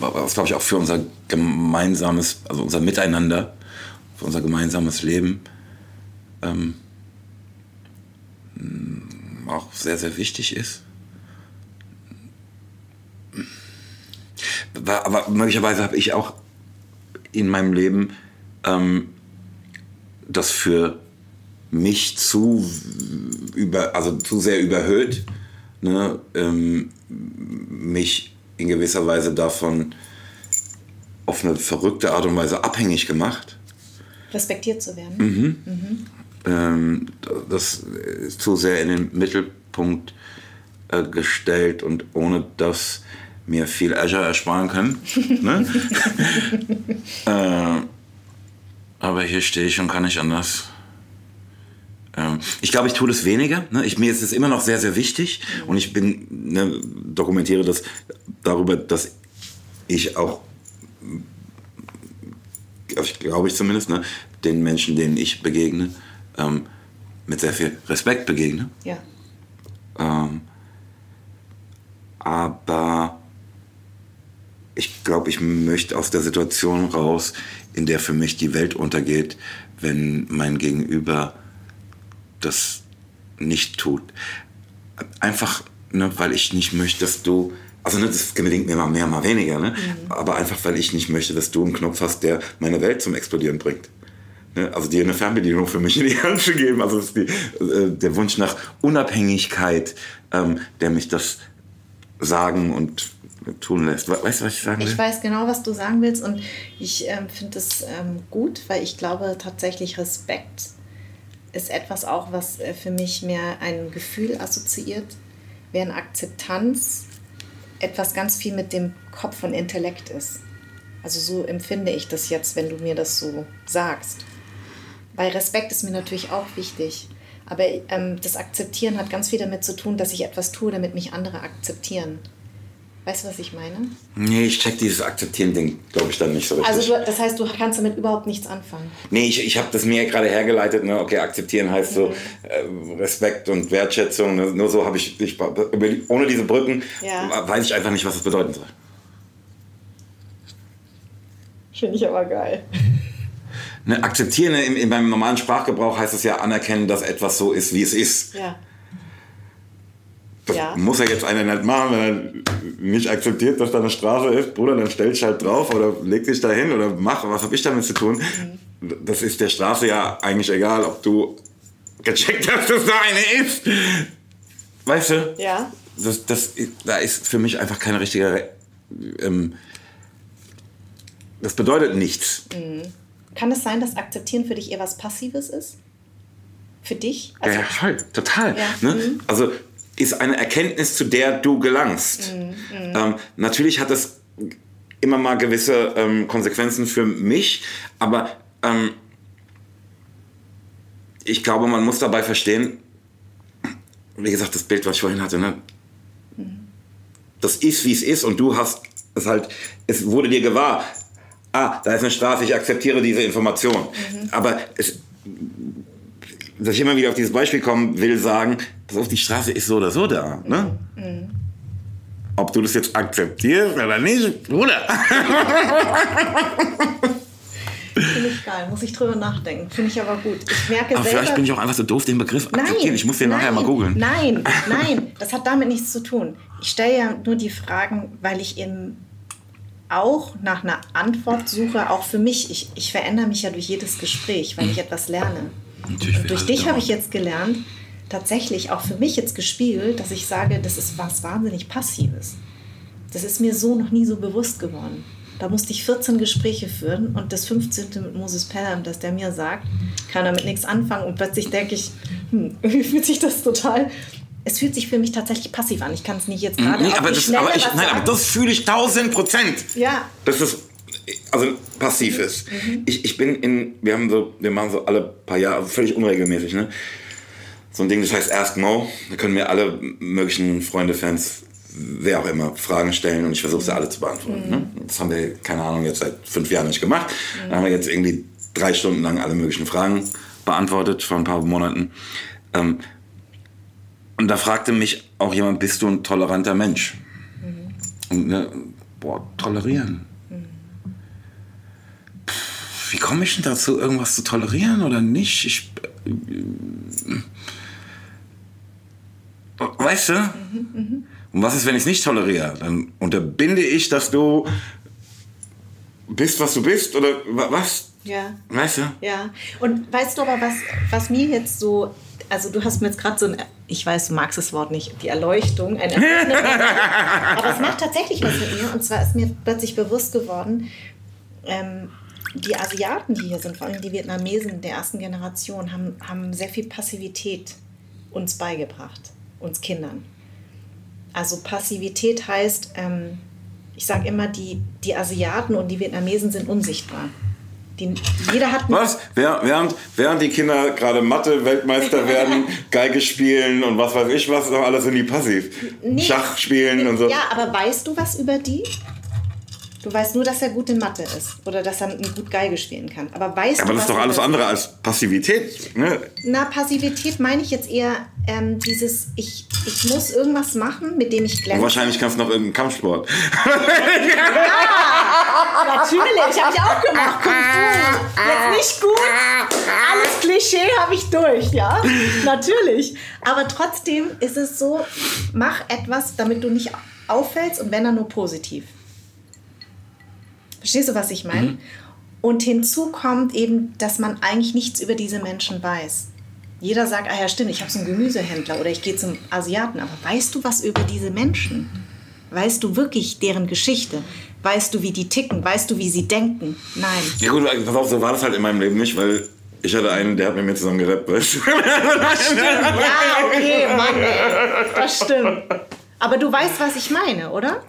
was glaube ich auch für unser gemeinsames, also unser Miteinander, für unser gemeinsames Leben ähm, auch sehr, sehr wichtig ist. Aber möglicherweise habe ich auch in meinem Leben ähm, das für mich zu über, also zu sehr überhöht, ne, ähm, mich in gewisser Weise davon auf eine verrückte Art und Weise abhängig gemacht. Respektiert zu werden. Ähm, das ist zu sehr in den Mittelpunkt äh, gestellt und ohne das mir viel Azure ersparen können. ne? äh, aber hier stehe ich und kann nicht anders. Ähm, ich glaube, ich tue das weniger. Ne? Ich, mir ist es immer noch sehr, sehr wichtig. Und ich bin, ne, dokumentiere das darüber, dass ich auch, also glaube ich zumindest, ne, den Menschen, denen ich begegne, ähm, mit sehr viel Respekt begegne. Ja. Ähm, aber ich glaube, ich möchte aus der Situation raus, in der für mich die Welt untergeht, wenn mein Gegenüber das nicht tut. Einfach, ne, weil ich nicht möchte, dass du, also ne, das gelingt mir mal mehr, mal weniger, ne? aber einfach, weil ich nicht möchte, dass du einen Knopf hast, der meine Welt zum Explodieren bringt. Ne? Also dir eine Fernbedienung für mich in die Hand zu geben. Also die, äh, der Wunsch nach Unabhängigkeit, ähm, der mich das sagen und tun lässt. We- Weißt du, was ich sagen will? Ich weiß genau, was du sagen willst und ich ähm, finde es ähm, gut, weil ich glaube tatsächlich Respekt ist etwas auch, was äh, für mich mehr ein Gefühl assoziiert, während Akzeptanz etwas ganz viel mit dem Kopf und Intellekt ist. Also so empfinde ich das jetzt, wenn du mir das so sagst. Weil Respekt ist mir natürlich auch wichtig. Aber ähm, das Akzeptieren hat ganz viel damit zu tun, dass ich etwas tue, damit mich andere akzeptieren. Weißt du, was ich meine? Nee, ich check dieses Akzeptieren-Ding, glaube ich, dann nicht so richtig. Also das heißt, du kannst damit überhaupt nichts anfangen. Nee, ich, ich habe das mir gerade hergeleitet. Ne? Okay, akzeptieren heißt so äh, Respekt und Wertschätzung. Ne? Nur so habe ich, ich, ohne diese Brücken Ja. weiß ich einfach nicht, was das bedeuten soll. Finde ich aber geil. Ne, akzeptieren in, in meinem normalen Sprachgebrauch heißt es ja anerkennen, dass etwas so ist, wie es ist. Ja. Das Ja. muss ja jetzt einer nicht machen, wenn er nicht akzeptiert, dass da eine Straße ist. Bruder, dann stell dich halt drauf oder leg dich da hin oder mach. Was habe ich damit zu tun? Mhm. Das ist der Straße ja eigentlich egal, ob du gecheckt hast, dass da eine ist. Weißt du? Ja. Das, das, da ist für mich einfach keine richtige. Ähm, das bedeutet nichts. Kann es sein, dass Akzeptieren für dich eher was Passives ist? Für dich? Ja, ja, voll, total. Ja. Ne? Mhm. Also ist eine Erkenntnis, zu der du gelangst. Mhm. Ähm, natürlich hat es immer mal gewisse ähm, Konsequenzen für mich, aber ähm, ich glaube, man muss dabei verstehen, wie gesagt, das Bild, was ich vorhin hatte, ne? das ist, wie es ist und du hast es halt, es wurde dir gewahr, ah, da ist eine Straße, ich akzeptiere diese Information. Aber es, dass ich immer wieder auf dieses Beispiel kommen will, sagen, pass auf, die Straße ist so oder so da. Ne? Ob du das jetzt akzeptierst oder nicht, Bruder. Finde ich geil. Muss ich drüber nachdenken. Finde ich aber gut. Ich merke Aber selber... vielleicht bin ich auch einfach so doof, den Begriff Nein, akzeptieren. Ich muss den nachher mal nein, googeln. Nein, nein, das hat damit nichts zu tun. Ich stelle ja nur die Fragen, weil ich eben auch nach einer Antwort suche, auch für mich. Ich, ich verändere mich ja durch jedes Gespräch, weil ich etwas lerne. Natürlich, Und durch dich habe ich jetzt gelernt, tatsächlich auch für mich jetzt gespiegelt, dass ich sage, das ist was wahnsinnig Passives. Das ist mir so noch nie so bewusst geworden. Da musste ich 14 Gespräche führen und das 15. mit Moses Pelham, dass der mir sagt, kann damit nichts anfangen und plötzlich denke ich, hm, irgendwie fühlt sich das total, es fühlt sich für mich tatsächlich passiv an. Ich kann es nicht jetzt gerade Nee, aber das, aber ich, was nein, aber das fühle ich tausend Prozent. Ja, Das ist also passiv ist. Mhm. Ich, ich bin in, wir haben so, wir machen so alle paar Jahre, also völlig unregelmäßig, ne? So ein Ding, das heißt Ask Mo. Da können mir alle möglichen Freunde, Fans, wer auch immer, Fragen stellen und ich versuche sie alle zu beantworten. Ne? Das haben wir, keine Ahnung, jetzt seit fünf Jahren nicht gemacht. Da haben wir jetzt irgendwie drei Stunden lang alle möglichen Fragen beantwortet, vor ein paar Monaten. Ähm, und da fragte mich auch jemand, bist du ein toleranter Mensch? Und, ne, boah, tolerieren. Pff, Wie komme ich denn dazu, irgendwas zu tolerieren oder nicht? Ich, äh, weißt du? Und was ist, wenn ich es nicht toleriere? Dann unterbinde ich, dass du bist, was du bist oder wa- was? ja. Weißt du? Ja, und weißt du aber, was, was mir jetzt so, also du hast mir jetzt gerade so ein, ich weiß, du magst das Wort nicht, die Erleuchtung, ein Erleuchtung, aber es macht tatsächlich was mit mir. Und zwar ist mir plötzlich bewusst geworden, ähm, die Asiaten, die hier sind, vor allem die Vietnamesen der ersten Generation, haben, haben sehr viel Passivität uns beigebracht, uns Kindern. Also Passivität heißt, ähm, ich sage immer, die, die Asiaten und die Vietnamesen sind unsichtbar. Die, jeder hat Was? Während, während die Kinder gerade Mathe-Weltmeister werden, Geige spielen und was weiß ich was, doch alles sind die passiv. Nee. Schach spielen und so. Ja, aber weißt du was über die? Du weißt nur, dass er gut in Mathe ist oder dass er gut Geige spielen kann. Aber weißt Aber du das ist doch alles andere als Passivität. Ne? Na, Passivität meine ich jetzt eher ähm, dieses, ich, ich muss irgendwas machen, mit dem ich Und glänze. wahrscheinlich kannst du noch irgendeinen Kampfsport. Natürlich, habe ich auch gemacht. Kung Fu. Jetzt nicht gut. Alles Klischee habe ich durch, ja? Natürlich. Aber trotzdem ist es so, mach etwas, damit du nicht auffällst und wenn dann nur positiv. Verstehst du, was ich meine? Und hinzu kommt eben, dass man eigentlich nichts über diese Menschen weiß. Jeder sagt, ah ja, stimmt, ich habe so einen Gemüsehändler oder ich gehe zum Asiaten. Aber weißt du was über diese Menschen? Weißt du wirklich deren Geschichte? Weißt du, wie die ticken? Weißt du, wie sie denken? Nein. Ja gut, pass auf, so war das halt in meinem Leben nicht, weil ich hatte einen, der hat mit mir zusammen gerappt, weißt du? Ja, okay, Mann, ey. Das stimmt. Aber du weißt, was ich meine, oder?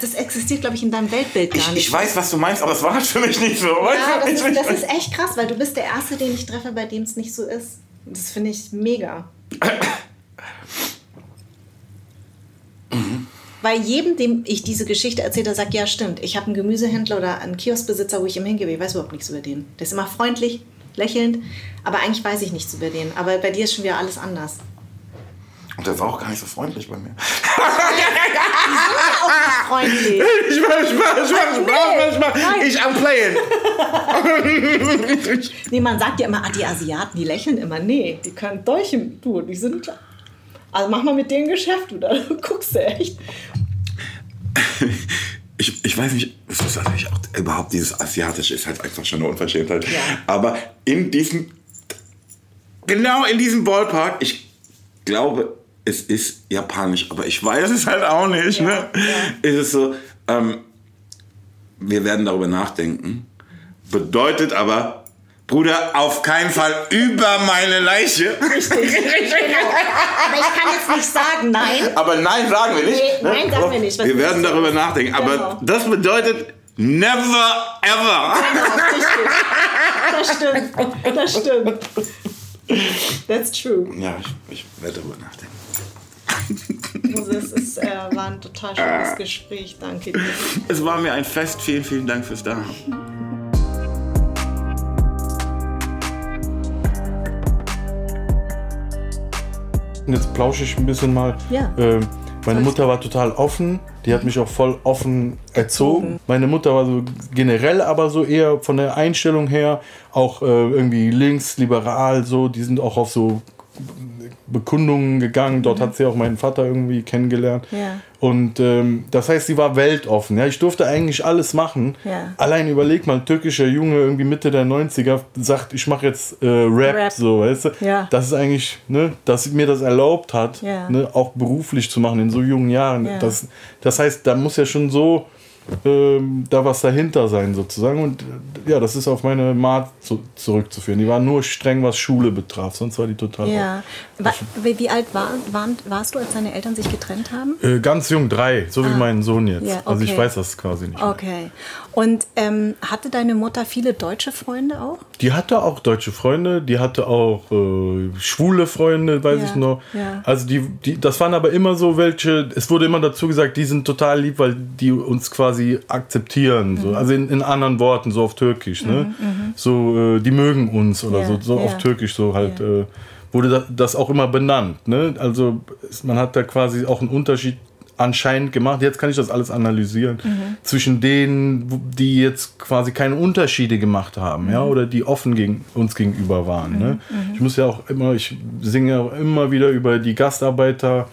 Das existiert, glaube ich, in deinem Weltbild gar Ich, nicht. ich weiß, was du meinst, aber es war halt für mich nicht so. ja, das ist, das ist echt krass, weil du bist der Erste, den ich treffe, bei dem es nicht so ist. Das finde ich mega. Weil jedem, dem ich diese Geschichte erzähle, der sagt, ja stimmt, ich habe einen Gemüsehändler oder einen Kioskbesitzer, wo ich immer hingehe, ich weiß überhaupt nichts über den. Der ist immer freundlich, lächelnd, aber eigentlich weiß ich nichts über den. Aber bei dir ist schon wieder alles anders. Und der war auch gar nicht so freundlich bei mir. Auch nicht freundlich. Ich mach, ich mach, ich mach, ich mach, ich mach, Nein. ich am Playen. Nee, man sagt ja immer, ah, die Asiaten, die lächeln immer. Nee, die können Dolche, du, die sind. Also mach mal mit denen Geschäft, du, da guckst du echt. Ich, ich weiß nicht, es ist natürlich auch überhaupt dieses Asiatische ist halt einfach schon eine Unverschämtheit. Ja. Aber in diesem, genau in diesem Ballpark, ich glaube, es ist japanisch, aber ich weiß es halt auch nicht. Ja, ne? ja. Ist es so, ähm, wir werden darüber nachdenken. Bedeutet aber, Bruder, auf keinen Fall über meine Leiche. Richtig. genau. Aber ich kann jetzt nicht sagen, nein. Aber nein, sagen wir nicht. Nee, nein, sagen wir nicht. Was Wir werden das? darüber nachdenken. Aber Genau. das bedeutet never ever. Genau, richtig. Das stimmt. Das stimmt. That's true. Ja, ich, ich werde darüber nachdenken. Also es äh, war ein total schönes Gespräch. Danke dir. Es war mir ein Fest. Vielen, vielen Dank fürs Dasein. Jetzt plausche ich ein bisschen mal. Ja. Ähm, meine Mutter war total offen. Die hat mich auch voll offen erzogen. Meine Mutter war so generell aber so eher von der Einstellung her auch äh, irgendwie links, liberal so. Die sind auch auf so Bekundungen gegangen. Dort hat sie auch meinen Vater irgendwie kennengelernt. Ja. Und ähm, das heißt, sie war weltoffen. Ja, ich durfte eigentlich alles machen. Ja. Allein überleg mal, ein türkischer Junge irgendwie Mitte der 90er sagt, ich mache jetzt äh, Rap, Rap. so, weißt du? Ja. Das ist eigentlich, ne, dass mir das erlaubt hat, Ja. ne, auch beruflich zu machen in so jungen Jahren. Ja. Das, das heißt, da muss ja schon so ähm, da was dahinter sein sozusagen. Und äh, ja, das ist auf meine Mat zu, zurückzuführen. Die war nur streng, was Schule betraf, sonst war die total Ja. Wa- Wie, alt war, waren, warst du, als deine Eltern sich getrennt haben? Äh, ganz jung, drei, so wie mein Sohn jetzt. Ja, Also ich okay. weiß das quasi nicht. mehr. Okay. Und ähm, hatte deine Mutter viele deutsche Freunde auch? Die hatte auch deutsche Freunde, die hatte auch äh, schwule Freunde, weiß Ja, ich noch. ja. Also die, die, das waren aber immer so welche, es wurde immer dazu gesagt, die sind total lieb, weil die uns quasi akzeptieren. Mhm. So. Also in, in anderen Worten, so auf Türkisch. Ne? So, äh, die mögen uns oder Ja, so, so auf Türkisch so halt. Äh, wurde da- das auch immer benannt. Ne? Also man hat da quasi auch einen Unterschied anscheinend gemacht. Jetzt kann ich das alles analysieren. Mhm. Zwischen denen, die jetzt quasi keine Unterschiede gemacht haben, Mhm. ja, oder die offen gegen uns gegenüber waren. Ne? Ich muss ja auch immer, ich singe auch immer wieder über die Gastarbeiter.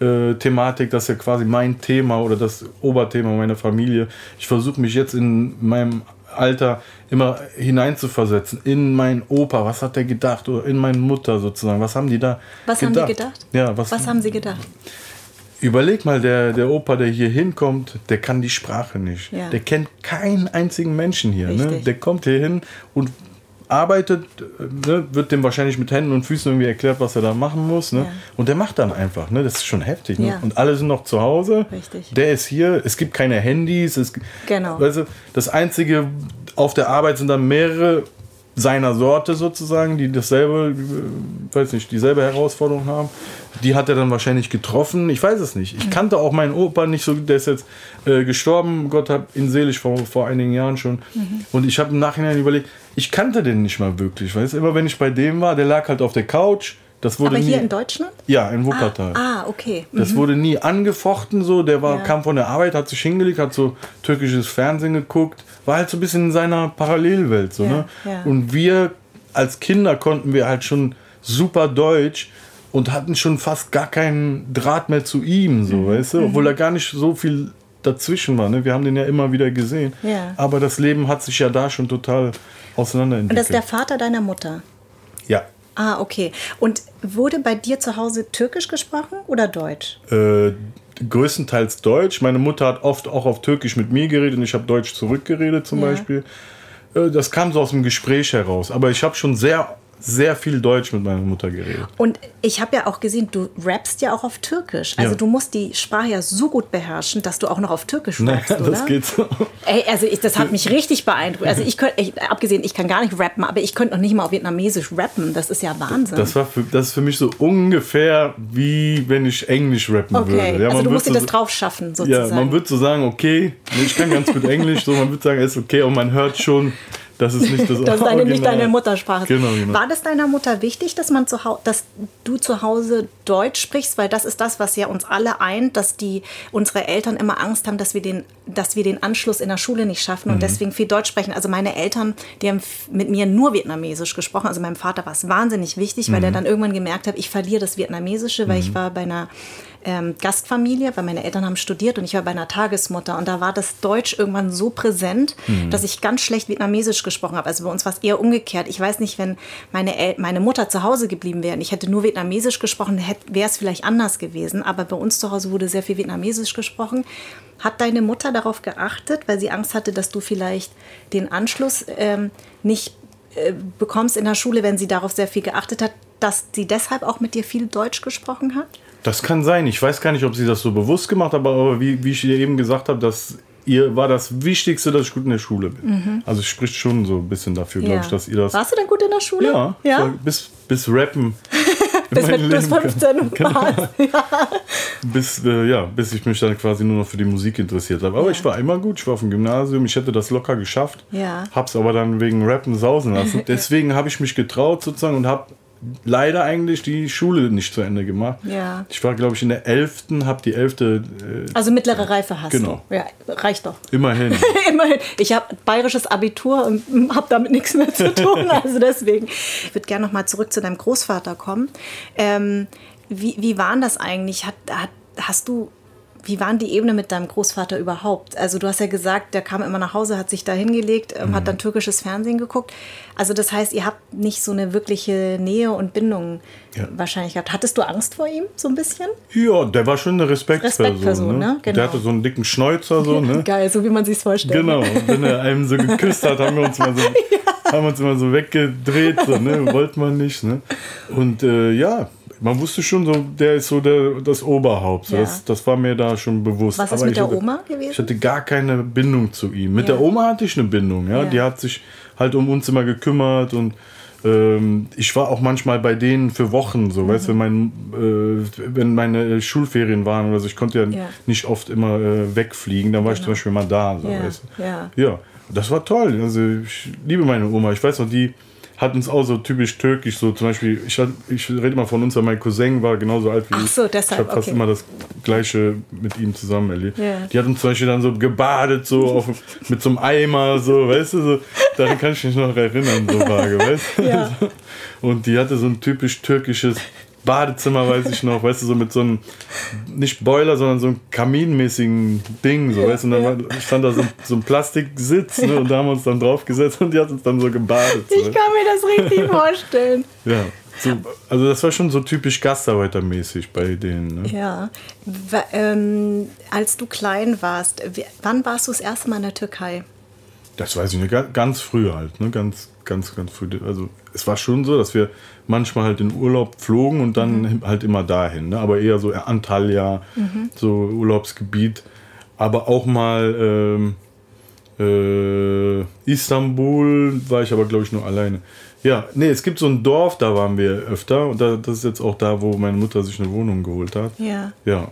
äh, Thematik, das ist ja quasi mein Thema oder das Oberthema meiner Familie. Ich versuche mich jetzt in meinem Alter immer hineinzuversetzen in meinen Opa. Was hat der gedacht? Oder in meine Mutter sozusagen. Was haben die da Was gedacht? haben die gedacht? Ja, was, Was haben sie gedacht? Überleg mal, der, der Opa, der hier hinkommt, der kann die Sprache nicht. Ja. Der kennt keinen einzigen Menschen hier. Ne? Der kommt hier hin und arbeitet, ne? wird dem wahrscheinlich mit Händen und Füßen irgendwie erklärt, was er da machen muss. Ne? Ja. Und der macht dann einfach. Ne? Das ist schon heftig. Ne? Ja. Und alle sind noch zu Hause. Richtig. Der ist hier. Es gibt keine Handys. Es, Genau. Du, das Einzige auf der Arbeit sind dann mehrere seiner Sorte sozusagen, die dasselbe, äh, weiß nicht, dieselbe Herausforderung haben. Die hat er dann wahrscheinlich getroffen. Ich weiß es nicht. Ich kannte auch meinen Opa nicht so, der ist jetzt äh, gestorben, Gott hab ihn selig vor, vor einigen Jahren schon. Und ich habe im Nachhinein überlegt, ich kannte den nicht mal wirklich. Weißt? du? Immer wenn ich bei dem war, der lag halt auf der Couch. Das wurde Aber hier nie, in Deutschland? Ja, in Wuppertal. Ah, okay. Das wurde nie angefochten, so. Der war, Ja. kam von der Arbeit, hat sich hingelegt, hat so türkisches Fernsehen geguckt, war halt so ein bisschen in seiner Parallelwelt, so, Ja, ne? ja. Und wir als Kinder konnten wir halt schon super Deutsch und hatten schon fast gar keinen Draht mehr zu ihm, so, Mhm. weißt du? Obwohl da gar nicht so viel dazwischen war, ne? Wir haben den ja immer wieder gesehen. Ja. Aber das Leben hat sich ja da schon total Und auseinanderentwickelt. das ist der Vater deiner Mutter? ja. Ah, okay. Und wurde bei dir zu Hause Türkisch gesprochen oder Deutsch? Äh, größtenteils Deutsch. Meine Mutter hat oft auch auf Türkisch mit mir geredet und ich habe Deutsch zurückgeredet zum Ja. Beispiel. Äh, das kam so aus dem Gespräch heraus. Aber ich habe schon sehr, sehr viel Deutsch mit meiner Mutter geredet. Und ich habe ja auch gesehen, du rappst ja auch auf Türkisch. Also Ja. du musst die Sprache ja so gut beherrschen, dass du auch noch auf Türkisch Naja, rappst, oder? das geht so. Ey, also ich, das hat mich richtig beeindruckt. Also ich könnte, abgesehen, ich kann gar nicht rappen, aber ich könnte noch nicht mal auf Vietnamesisch rappen. Das ist ja Wahnsinn. Das, war für, das ist für mich so ungefähr wie wenn ich Englisch rappen okay, würde. Ja, also du musst dir so- das drauf schaffen, Ja, sozusagen. man würde so sagen, okay, ich kann ganz gut Englisch, so man würde sagen, ist okay und man hört schon, Das ist nicht das Das ist deine, nicht deine Muttersprache. Genau, genau. War das deiner Mutter wichtig, dass, man zu dass du zu Hause Deutsch sprichst? Weil das ist das, was ja uns alle eint, dass die, unsere Eltern immer Angst haben, dass wir, den, dass wir den Anschluss in der Schule nicht schaffen und Mhm. deswegen viel Deutsch sprechen. Also meine Eltern, die haben mit mir nur Vietnamesisch gesprochen. Also meinem Vater war es wahnsinnig wichtig, weil Mhm. er dann irgendwann gemerkt hat, ich verliere das Vietnamesische, weil ich war bei einer ähm, Gastfamilie, weil meine Eltern haben studiert und ich war bei einer Tagesmutter und da war das Deutsch irgendwann so präsent, Mhm. dass ich ganz schlecht Vietnamesisch gesprochen habe. Also bei uns war es eher umgekehrt. Ich weiß nicht, wenn meine, El meine Mutter zu Hause geblieben wäre und ich hätte nur Vietnamesisch gesprochen, wäre es vielleicht anders gewesen. Aber bei uns zu Hause wurde sehr viel Vietnamesisch gesprochen. Hat deine Mutter darauf geachtet, weil sie Angst hatte, dass du vielleicht den Anschluss ähm, nicht äh, bekommst in der Schule, wenn sie darauf sehr viel geachtet hat, dass sie deshalb auch mit dir viel Deutsch gesprochen hat? Das kann sein. Ich weiß gar nicht, ob sie das so bewusst gemacht hat, aber, wie, wie ich dir eben gesagt habe, dass ihr war das Wichtigste, dass ich gut in der Schule bin. Also es spricht schon so ein bisschen dafür, glaube ich, dass ihr das. Warst du denn gut in der Schule? Ja, ja? bis, bis Rappen. bis bis Leben- 15 Genau. warst. bis, äh, ja, bis ich mich dann quasi nur noch für die Musik interessiert habe. Aber Ja. ich war immer gut, ich war auf dem Gymnasium, ich hätte das locker geschafft. Ja. Hab's aber dann wegen Rappen sausen lassen. Deswegen habe ich mich getraut sozusagen und habe leider eigentlich die Schule nicht zu Ende gemacht. Ja. Ich war, glaube ich, in der 11., habe die 11. Äh, Also mittlere Reife hast Genau. du. Ja, reicht doch. immerhin. Immerhin. Ich habe bayerisches Abitur und habe damit nichts mehr zu tun. Also deswegen. Ich würde gerne noch mal zurück zu deinem Großvater kommen. Ähm, wie, wie waren das eigentlich? Hat, hat, hast du, wie waren die Ebene mit deinem Großvater überhaupt? Also du hast ja gesagt, der kam immer nach Hause, hat sich da hingelegt, ähm, Mhm. hat dann türkisches Fernsehen geguckt. Also das heißt, ihr habt nicht so eine wirkliche Nähe und Bindung Ja. wahrscheinlich gehabt. Hattest du Angst vor ihm so ein bisschen? ja, der war schon eine Respektsperson. Respektperson, ne? ne? Genau. Der hatte so einen dicken Schnäuzer, so, ne? Geil, so wie man sich's vorstellt. Genau, und wenn er einem so geküsst hat, haben wir uns mal so, haben wir uns immer so weggedreht, so, ne? wollte man nicht. Ne? Und äh, ja, man wusste schon, so, der ist so der, das Oberhaupt. So, Ja. das, das war mir da schon bewusst. Was ist mit der hatte, Oma gewesen? Ich hatte gar keine Bindung zu ihm. Mit Ja. der Oma hatte ich eine Bindung. Ja? Ja. Die hat sich halt um uns immer gekümmert und ähm, ich war auch manchmal bei denen für Wochen, so, weißt du, wenn, mein, äh, wenn meine Schulferien waren oder so, ich konnte ja, nicht oft immer äh, wegfliegen, dann war ich zum Beispiel mal da. So, Ja, weißt ja. Ja, das war toll. Also ich liebe meine Oma. Ich weiß noch, die hat uns auch so typisch türkisch, so zum Beispiel, ich, ich rede mal von uns, weil mein Cousin war genauso alt wie Ach ich. so, deshalb, Ich habe fast okay. immer das Gleiche mit ihm zusammen erlebt. Ja. Die hat uns zum Beispiel dann so gebadet, so auf, mit so einem Eimer, so, weißt du, so, daran kann ich mich noch erinnern, so vage, weißt du. Ja. Und die hatte so ein typisch türkisches Badezimmer, weiß ich noch, weißt du, so mit so einem, nicht Boiler, sondern so einem kaminmäßigen Ding, so, weißt du, und dann war, stand da so, ein- so ein Plastiksitz, ne, und da haben wir uns dann draufgesetzt und die hat uns dann so gebadet. So, Ich kann mir das richtig vorstellen. ja, so, also das war schon so typisch Gastarbeitermäßig bei denen, ne? Ja. Wa- ähm, als du klein warst, wann warst du das erste Mal in der Türkei? Das weiß ich nicht, ga- ganz früh halt, ne? Ganz, ganz, ganz früh. Also es war schon so, dass wir manchmal halt in Urlaub flogen und dann halt immer dahin, ne? Aber eher so Antalya, so Urlaubsgebiet. Aber auch mal ähm, äh, Istanbul war ich aber, glaube ich, nur alleine. Ja, nee, es gibt so ein Dorf, da waren wir öfter und da, das ist jetzt auch da, wo meine Mutter sich eine Wohnung geholt hat. Ja. Ja,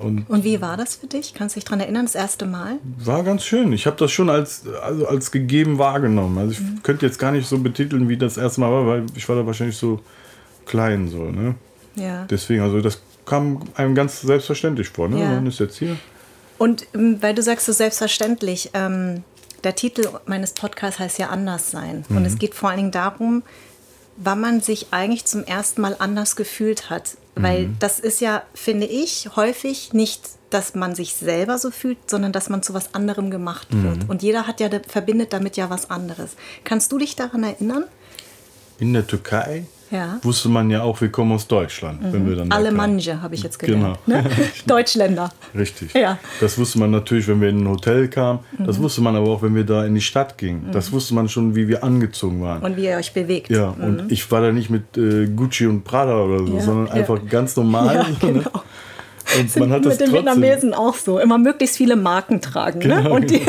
und Und wie war das für dich? Kannst du dich daran erinnern, das erste Mal? war ganz schön. Ich habe das schon als, also als gegeben wahrgenommen. Also ich könnte jetzt gar nicht so betiteln, wie das erste Mal war, weil ich war da wahrscheinlich so klein so, ne? Ja. Deswegen, also das kam einem ganz selbstverständlich vor, ne? Ja. Man ist jetzt hier. Und ähm, weil du sagst so selbstverständlich, ähm, der Titel meines Podcasts heißt ja Anders sein. Und es geht vor allen Dingen darum, wann man sich eigentlich zum ersten Mal anders gefühlt hat. Weil das ist ja, finde ich, häufig nicht, dass man sich selber so fühlt, sondern dass man zu was anderem gemacht wird. Und jeder hat ja, verbindet damit ja was anderes. Kannst du dich daran erinnern? In der Türkei Ja. wusste man ja auch, wir kommen aus Deutschland, wenn wir dann. Alemanche habe ich jetzt gelernt. Genau. Ne? Deutschländer. Richtig. Ja. Das wusste man natürlich, wenn wir in ein Hotel kamen. Das wusste man aber auch, wenn wir da in die Stadt gingen. Das wusste man schon, wie wir angezogen waren. Und wie ihr euch bewegt. Ja, und ich war da nicht mit äh, Gucci und Prada oder so, Ja, sondern einfach ganz normal. Ja, ne? genau. Und man hat das mit den Vietnamesen auch so. Immer möglichst viele Marken tragen. ne? Genau, Und die,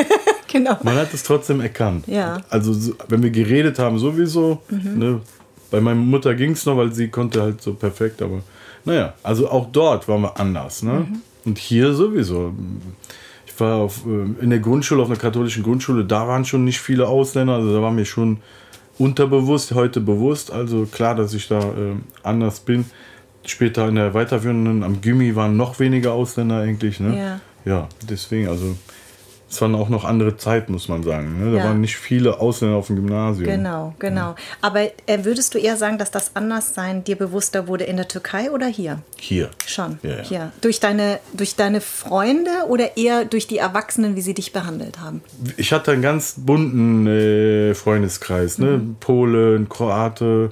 genau. man hat es trotzdem erkannt. Ja. Mhm. Also so, wenn wir geredet haben, sowieso. Ne? Bei meiner Mutter ging es noch, weil sie konnte halt so perfekt, aber naja, also auch dort waren wir anders. Ne? Mhm. Und hier sowieso. Ich war auf, äh, in der Grundschule, auf einer katholischen Grundschule, da waren schon nicht viele Ausländer, also da war mir schon unterbewusst, heute bewusst, also klar, dass ich da äh, anders bin. Später in der weiterführenden, am Gimmi waren noch weniger Ausländer eigentlich, ne? Ja. Ja, deswegen, also es war auch noch andere Zeit, muss man sagen. Ne? Da Ja. waren nicht viele Ausländer auf dem Gymnasium. Genau, genau. Aber äh, würdest du eher sagen, dass das Anderssein dir bewusster wurde in der Türkei oder hier? Hier. Schon. Ja, ja. Hier. Durch deine, durch deine Freunde oder eher durch die Erwachsenen, wie sie dich behandelt haben? Ich hatte einen ganz bunten äh, Freundeskreis, ne? Polen, Kroate,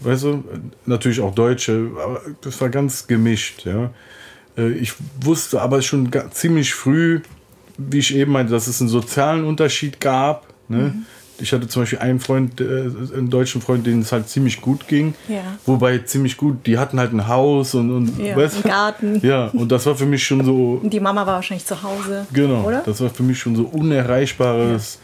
weißt du, natürlich auch Deutsche, aber das war ganz gemischt, ja. Äh, Ich wusste aber schon ziemlich früh, wie ich eben meinte, dass es einen sozialen Unterschied gab. Ne? Ich hatte zum Beispiel einen Freund, äh, einen deutschen Freund, denen es halt ziemlich gut ging. Ja. Wobei ziemlich gut, die hatten halt ein Haus und, und Ja, weißt einen? Garten. Ja, und das war für mich schon so Und die Mama war wahrscheinlich zu Hause. Genau, Oder? das war für mich schon so unerreichbares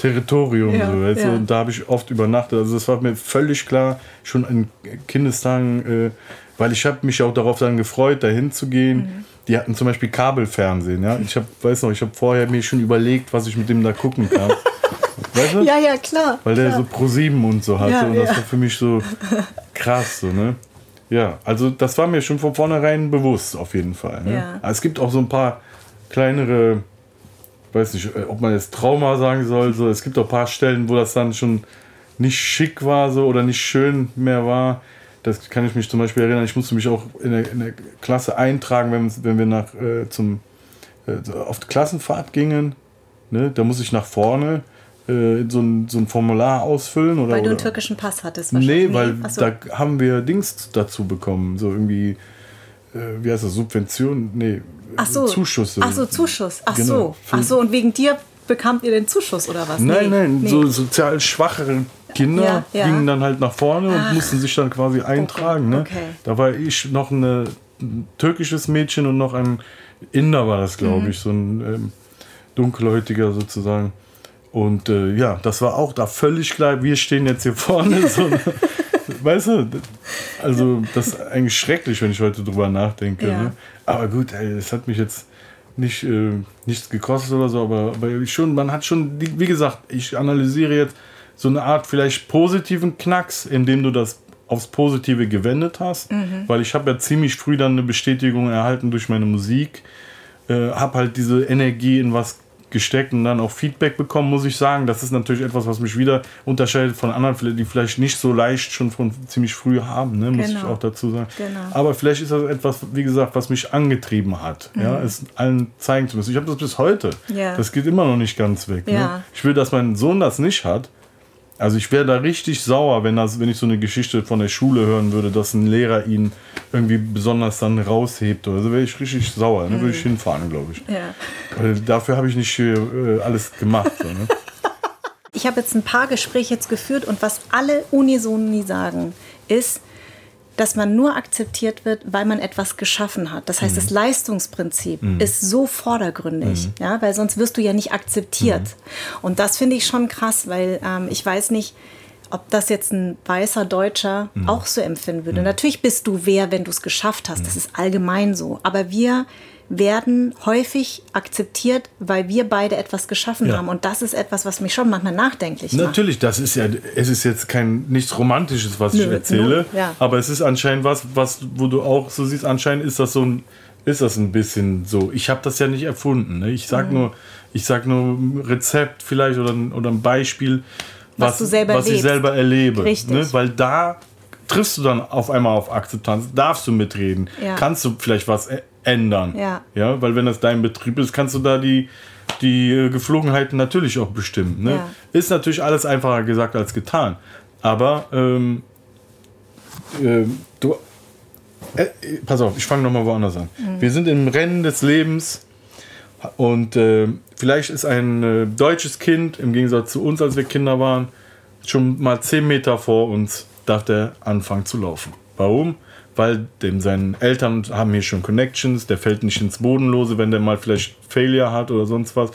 Territorium. Ja, so, weißt ja. Und da habe ich oft übernachtet. Also das war mir völlig klar, schon in Kindestagen, äh, weil ich habe mich auch darauf dann gefreut, dahin zu gehen. Mhm. Die hatten zum Beispiel Kabelfernsehen. Ja? Ich habe, weiß noch, ich habe vorher mir schon überlegt, was ich mit dem da gucken kann. weißt du? Ja, ja, klar. Weil der klar. so Pro 7 und so hatte. Ja, und das ja. war für mich so krass, so, ne? Ja, also das war mir schon von vornherein bewusst, auf jeden Fall. Ne? Ja. Aber Es gibt auch so ein paar kleinere, weiß nicht, äh, ob man jetzt Trauma sagen soll. So. Es gibt auch ein paar Stellen, wo das dann schon nicht schick war so oder nicht schön mehr war. Das kann ich mich zum Beispiel erinnern. Ich musste mich auch in der, in der Klasse eintragen, wenn, wenn wir nach, äh, zum, äh, auf die Klassenfahrt gingen. Ne? Da muss ich nach vorne äh, so, ein, so ein Formular ausfüllen. Oder, Weil du einen oder? türkischen Pass hattest Nee, wahrscheinlich. weil Ach so. da haben wir Dings dazu bekommen. So irgendwie, äh, wie heißt das, Subvention? Nee, Ach so. Zuschüsse. Ach so, Zuschuss. Ach Genau. so. Ach so, und wegen dir bekamt ihr den Zuschuss oder was? Nein, Nee, nein, nee. so sozial schwachere Kinder Ja, ja. gingen dann halt nach vorne und mussten sich dann quasi eintragen. Ne? okay. Da war ich noch eine, ein türkisches Mädchen und noch ein Inder war das, Mhm. glaube ich, so ein ähm, dunkelhäutiger sozusagen. Und äh, ja, das war auch da völlig klar, wir stehen jetzt hier vorne. So, weißt du, also das ist eigentlich schrecklich, wenn ich heute drüber nachdenke. Ja. Ne? Aber gut, es hat mich jetzt nicht, äh, nichts gekostet oder so, aber, aber schon, man hat schon, wie gesagt, ich analysiere jetzt so eine Art vielleicht positiven Knacks, indem du das aufs Positive gewendet hast, weil ich habe ja ziemlich früh dann eine Bestätigung erhalten durch meine Musik, äh, habe halt diese Energie in was gesteckt und dann auch Feedback bekommen, muss ich sagen. Das ist natürlich etwas, was mich wieder unterscheidet von anderen, die vielleicht nicht so leicht schon von ziemlich früh haben, ne, muss ich Genau. auch dazu sagen. Genau. Aber vielleicht ist das etwas, wie gesagt, was mich angetrieben hat, ja, es allen zeigen zu müssen. Ich habe das bis heute. Mhm. Ja. Das geht immer noch nicht ganz weg. Ja. Ne? Ich will, dass mein Sohn das nicht hat. Also ich wäre da richtig sauer, wenn, das, wenn ich so eine Geschichte von der Schule hören würde, dass ein Lehrer ihn irgendwie besonders dann raushebt. Oder so wäre ich richtig sauer. Ne? Würde ich hinfahren, glaube ich. Ja. Weil dafür habe ich nicht äh, alles gemacht. So, ne? Ich habe jetzt ein paar Gespräche jetzt geführt und was alle unisono sagen, ist, dass man nur akzeptiert wird, weil man etwas geschaffen hat. Das heißt, das Leistungsprinzip ist so vordergründig, ja, weil sonst wirst du ja nicht akzeptiert. Und das finde ich schon krass, weil ähm, ich weiß nicht, ob das jetzt ein weißer Deutscher auch so empfinden würde. Natürlich bist du wer, wenn du es geschafft hast. Das ist allgemein so. Aber wir werden häufig akzeptiert, weil wir beide etwas geschaffen Ja. haben. Und das ist etwas, was mich schon manchmal nachdenklich macht. Natürlich, das ist ja, es ist jetzt kein nichts Romantisches, was ich Nö, erzähle, null, ja. aber es ist anscheinend was, was, wo du auch so siehst, anscheinend ist das so ein, ist das ein bisschen so. Ich habe das ja nicht erfunden. Ne? Ich Mhm. sag nur, ich sag nur ein Rezept vielleicht oder ein, oder ein Beispiel, Was du selber was ich selber erlebe. Richtig. Ne? Weil da triffst du dann auf einmal auf Akzeptanz, darfst du mitreden, Ja. kannst du vielleicht was ändern. Ja. Ja, weil wenn das dein Betrieb ist, kannst du da die, die äh, Geflogenheiten natürlich auch bestimmen. Ne? Ja. Ist natürlich alles einfacher gesagt als getan. Aber ähm, ähm, du. Äh, äh, pass auf, ich fange nochmal woanders an. Wir sind im Rennen des Lebens und äh, vielleicht ist ein äh, deutsches Kind, im Gegensatz zu uns, als wir Kinder waren, schon mal 10 Meter vor uns, darf der anfangen zu laufen. Warum? Weil dem seine Eltern haben hier schon Connections, der fällt nicht ins Bodenlose, wenn der mal vielleicht Failure hat oder sonst was.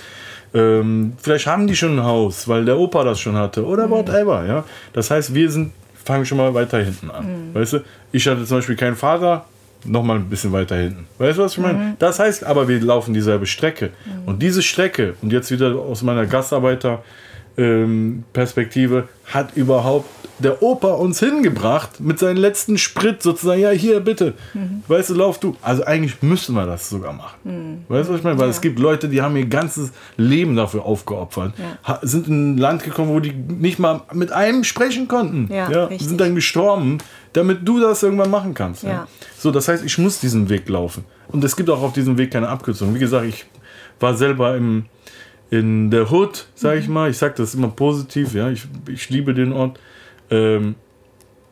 Ähm, vielleicht haben die schon ein Haus, weil der Opa das schon hatte oder whatever. Ja? Das heißt, wir sind, fangen schon mal weiter hinten an. Weißt du? Ich hatte zum Beispiel keinen Vater, nochmal ein bisschen weiter hinten. Weißt du, was ich meine? Das heißt aber, wir laufen dieselbe Strecke. Und diese Strecke, und jetzt wieder aus meiner Gastarbeiter- ähm, hat überhaupt der Opa uns hingebracht mit seinem letzten Sprit sozusagen, ja hier bitte, weißt du, lauf du. Also eigentlich müssten wir das sogar machen. Weißt du, was ich meine? Weil Ja. es gibt Leute, die haben ihr ganzes Leben dafür aufgeopfert, Ja. sind in ein Land gekommen, wo die nicht mal mit einem sprechen konnten. Ja, richtig. sind dann gestorben, damit du das irgendwann machen kannst. Ja. So, das heißt, ich muss diesen Weg laufen. Und es gibt auch auf diesem Weg keine Abkürzung. Wie gesagt, ich war selber im, in der Hood, sage ich mal. Ich sage das immer positiv, ja. Ich, ich liebe den Ort. Ähm,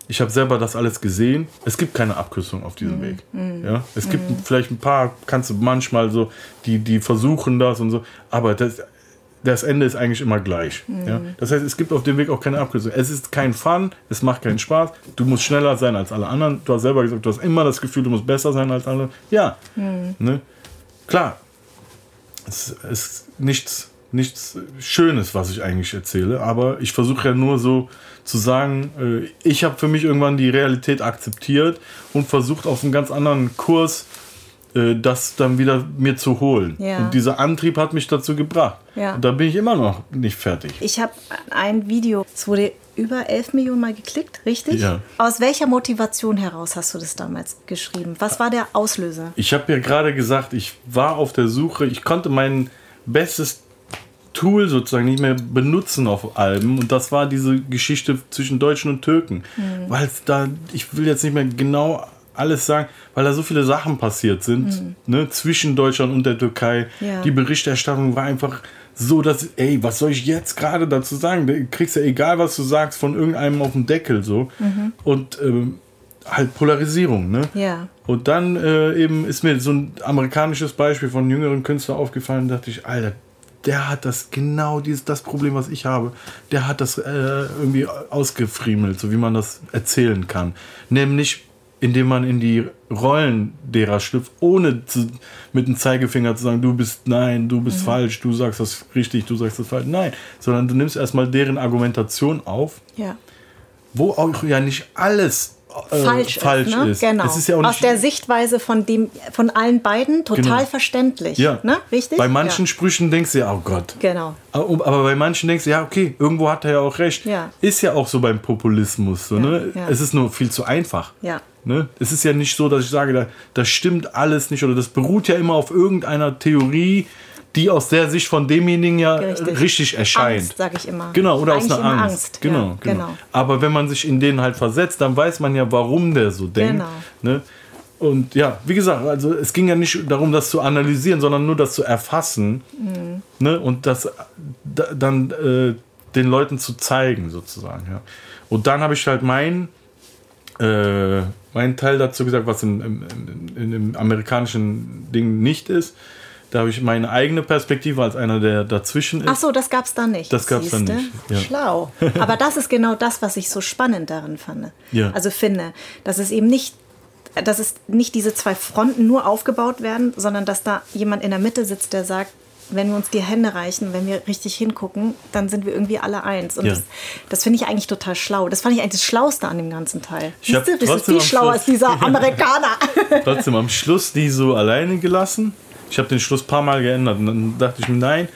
ich habe selber das alles gesehen. Es gibt keine Abkürzung auf diesem Weg. Ja? Es gibt vielleicht ein paar, kannst du manchmal so, die, die versuchen das und so, aber das, das Ende ist eigentlich immer gleich. Ja? Das heißt, es gibt auf dem Weg auch keine Abkürzung. Es ist kein Fun, es macht keinen Spaß. Du musst schneller sein als alle anderen. Du hast selber gesagt, du hast immer das Gefühl, du musst besser sein als alle. Ja, ne? klar. Es ist nichts, nichts Schönes, was ich eigentlich erzähle, aber ich versuche ja nur so zu sagen, äh, ich habe für mich irgendwann die Realität akzeptiert und versucht auf einen ganz anderen Kurs äh, das dann wieder mir zu holen. Ja. Und dieser Antrieb hat mich dazu gebracht. Ja. Und da bin ich immer noch nicht fertig. Ich habe ein Video, es wurde über 11 Millionen Mal geklickt, richtig? Ja. Aus welcher Motivation heraus hast du das damals geschrieben? Was war der Auslöser? Ich habe ja gerade gesagt, ich war auf der Suche, ich konnte mein bestes Tool sozusagen nicht mehr benutzen auf Alben und das war diese Geschichte zwischen Deutschen und Türken, weil es da, ich will jetzt nicht mehr genau alles sagen, weil da so viele Sachen passiert sind, ne, zwischen Deutschland und der Türkei. Ja. Die Berichterstattung war einfach so, dass, ey, was soll ich jetzt gerade dazu sagen? Du kriegst ja egal, was du sagst, von irgendeinem auf den Deckel so. Und ähm, halt Polarisierung, ne? Ja. Und dann äh, eben ist mir so ein amerikanisches Beispiel von jüngeren Künstlern aufgefallen, dachte ich, Alter, der hat das genau dieses das Problem, was ich habe. Der hat das äh, irgendwie ausgefriemelt, so wie man das erzählen kann. Nämlich, indem man in die Rollen derer schlüpft, ohne zu, mit dem Zeigefinger zu sagen, du bist nein, du bist falsch, du sagst das richtig, du sagst das falsch. Nein, sondern du nimmst erstmal deren Argumentation auf, Ja. wo auch ja nicht alles äh, falsch, falsch ist, ne? ist. Genau. Es ist ja auch Aus der Sichtweise von, dem, von allen beiden total Genau. verständlich. Ja. Ne? Richtig? Bei manchen Ja. Sprüchen denkst du ja, oh Gott. Genau. Aber aber bei manchen denkst du, ja, okay, irgendwo hat er ja auch recht. Ja. Ist ja auch so beim Populismus. So, ne? ja. Es ist nur viel zu einfach. Ja. Ne? Es ist ja nicht so, dass ich sage, da, das stimmt alles nicht oder das beruht ja immer auf irgendeiner Theorie, die aus der Sicht von demjenigen ja Richtig. richtig, erscheint. Angst, sag ich immer. Genau, oder aus Eigentlich einer immer Angst. Angst. Genau, Ja, genau. genau. Aber wenn man sich in den halt versetzt, dann weiß man ja, warum der so denkt. Genau. Ne? Und ja, wie gesagt, also es ging ja nicht darum, das zu analysieren, sondern nur das zu erfassen Mhm. ne? und das da, dann äh, den Leuten zu zeigen, sozusagen. Ja. Und dann habe ich halt mein, äh, meinen Teil dazu gesagt, was im, im, im, in dem amerikanischen Ding nicht ist. Da habe ich meine eigene Perspektive als einer, der dazwischen ist. Ach so, das gab's da nicht. Das gab's da siehste? nicht, ja. Schlau. Aber das ist genau das, was ich so spannend darin fand. Ja. Also finde, dass es eben nicht, dass es nicht diese zwei Fronten nur aufgebaut werden, sondern dass da jemand in der Mitte sitzt, der sagt, wenn wir uns die Hände reichen, wenn wir richtig hingucken, dann sind wir irgendwie alle eins. Und Ja. das, das finde ich eigentlich total schlau. Das fand ich eigentlich das Schlauste an dem ganzen Teil. Ich du, das ist viel schlauer als Schluss- dieser Amerikaner. trotzdem am Schluss die so alleine gelassen. Ich habe den Schluss ein paar Mal geändert und dann dachte ich mir, nein,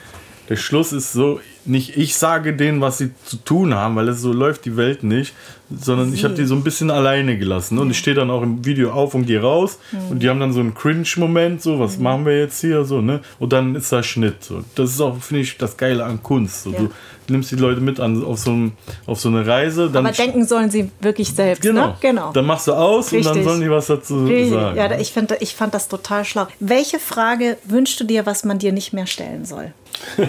der Schluss ist so, nicht ich sage denen, was sie zu tun haben, weil es so läuft die Welt nicht, sondern ich habe die so ein bisschen alleine gelassen. Und ich stehe dann auch im Video auf und gehe raus und die haben dann so einen Cringe-Moment, so, was machen wir jetzt hier, so, ne? Und dann ist da Schnitt. So. Das ist auch, finde ich, das Geile an Kunst. So. Ja. Du nimmst die Leute mit an, auf, so ein, auf so eine Reise. Dann Aber denken sollen sie wirklich selbst. Genau. Ne? genau. Dann machst du aus und Richtig. dann sollen die was dazu Richtig. sagen. Ja, ich, find, ich fand das total schlau. Welche Frage wünschst du dir, was man dir nicht mehr stellen soll?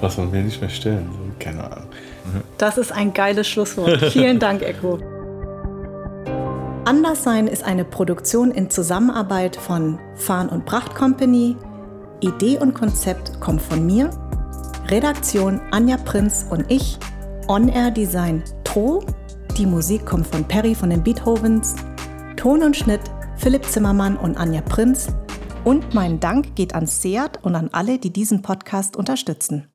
Was man mir nicht mehr stellen soll. Keine Ahnung. Das ist ein geiles Schlusswort. Vielen Dank, Echo. Anderssein ist eine Produktion in Zusammenarbeit von Farn und Pracht Company. Idee und Konzept kommt von mir. Redaktion Anja Prinz und ich. On-Air Design Tro. Die Musik kommt von Perry von den Beethovens. Ton und Schnitt Philipp Zimmermann und Anja Prinz. Und mein Dank geht an Seat und an alle, die diesen Podcast unterstützen.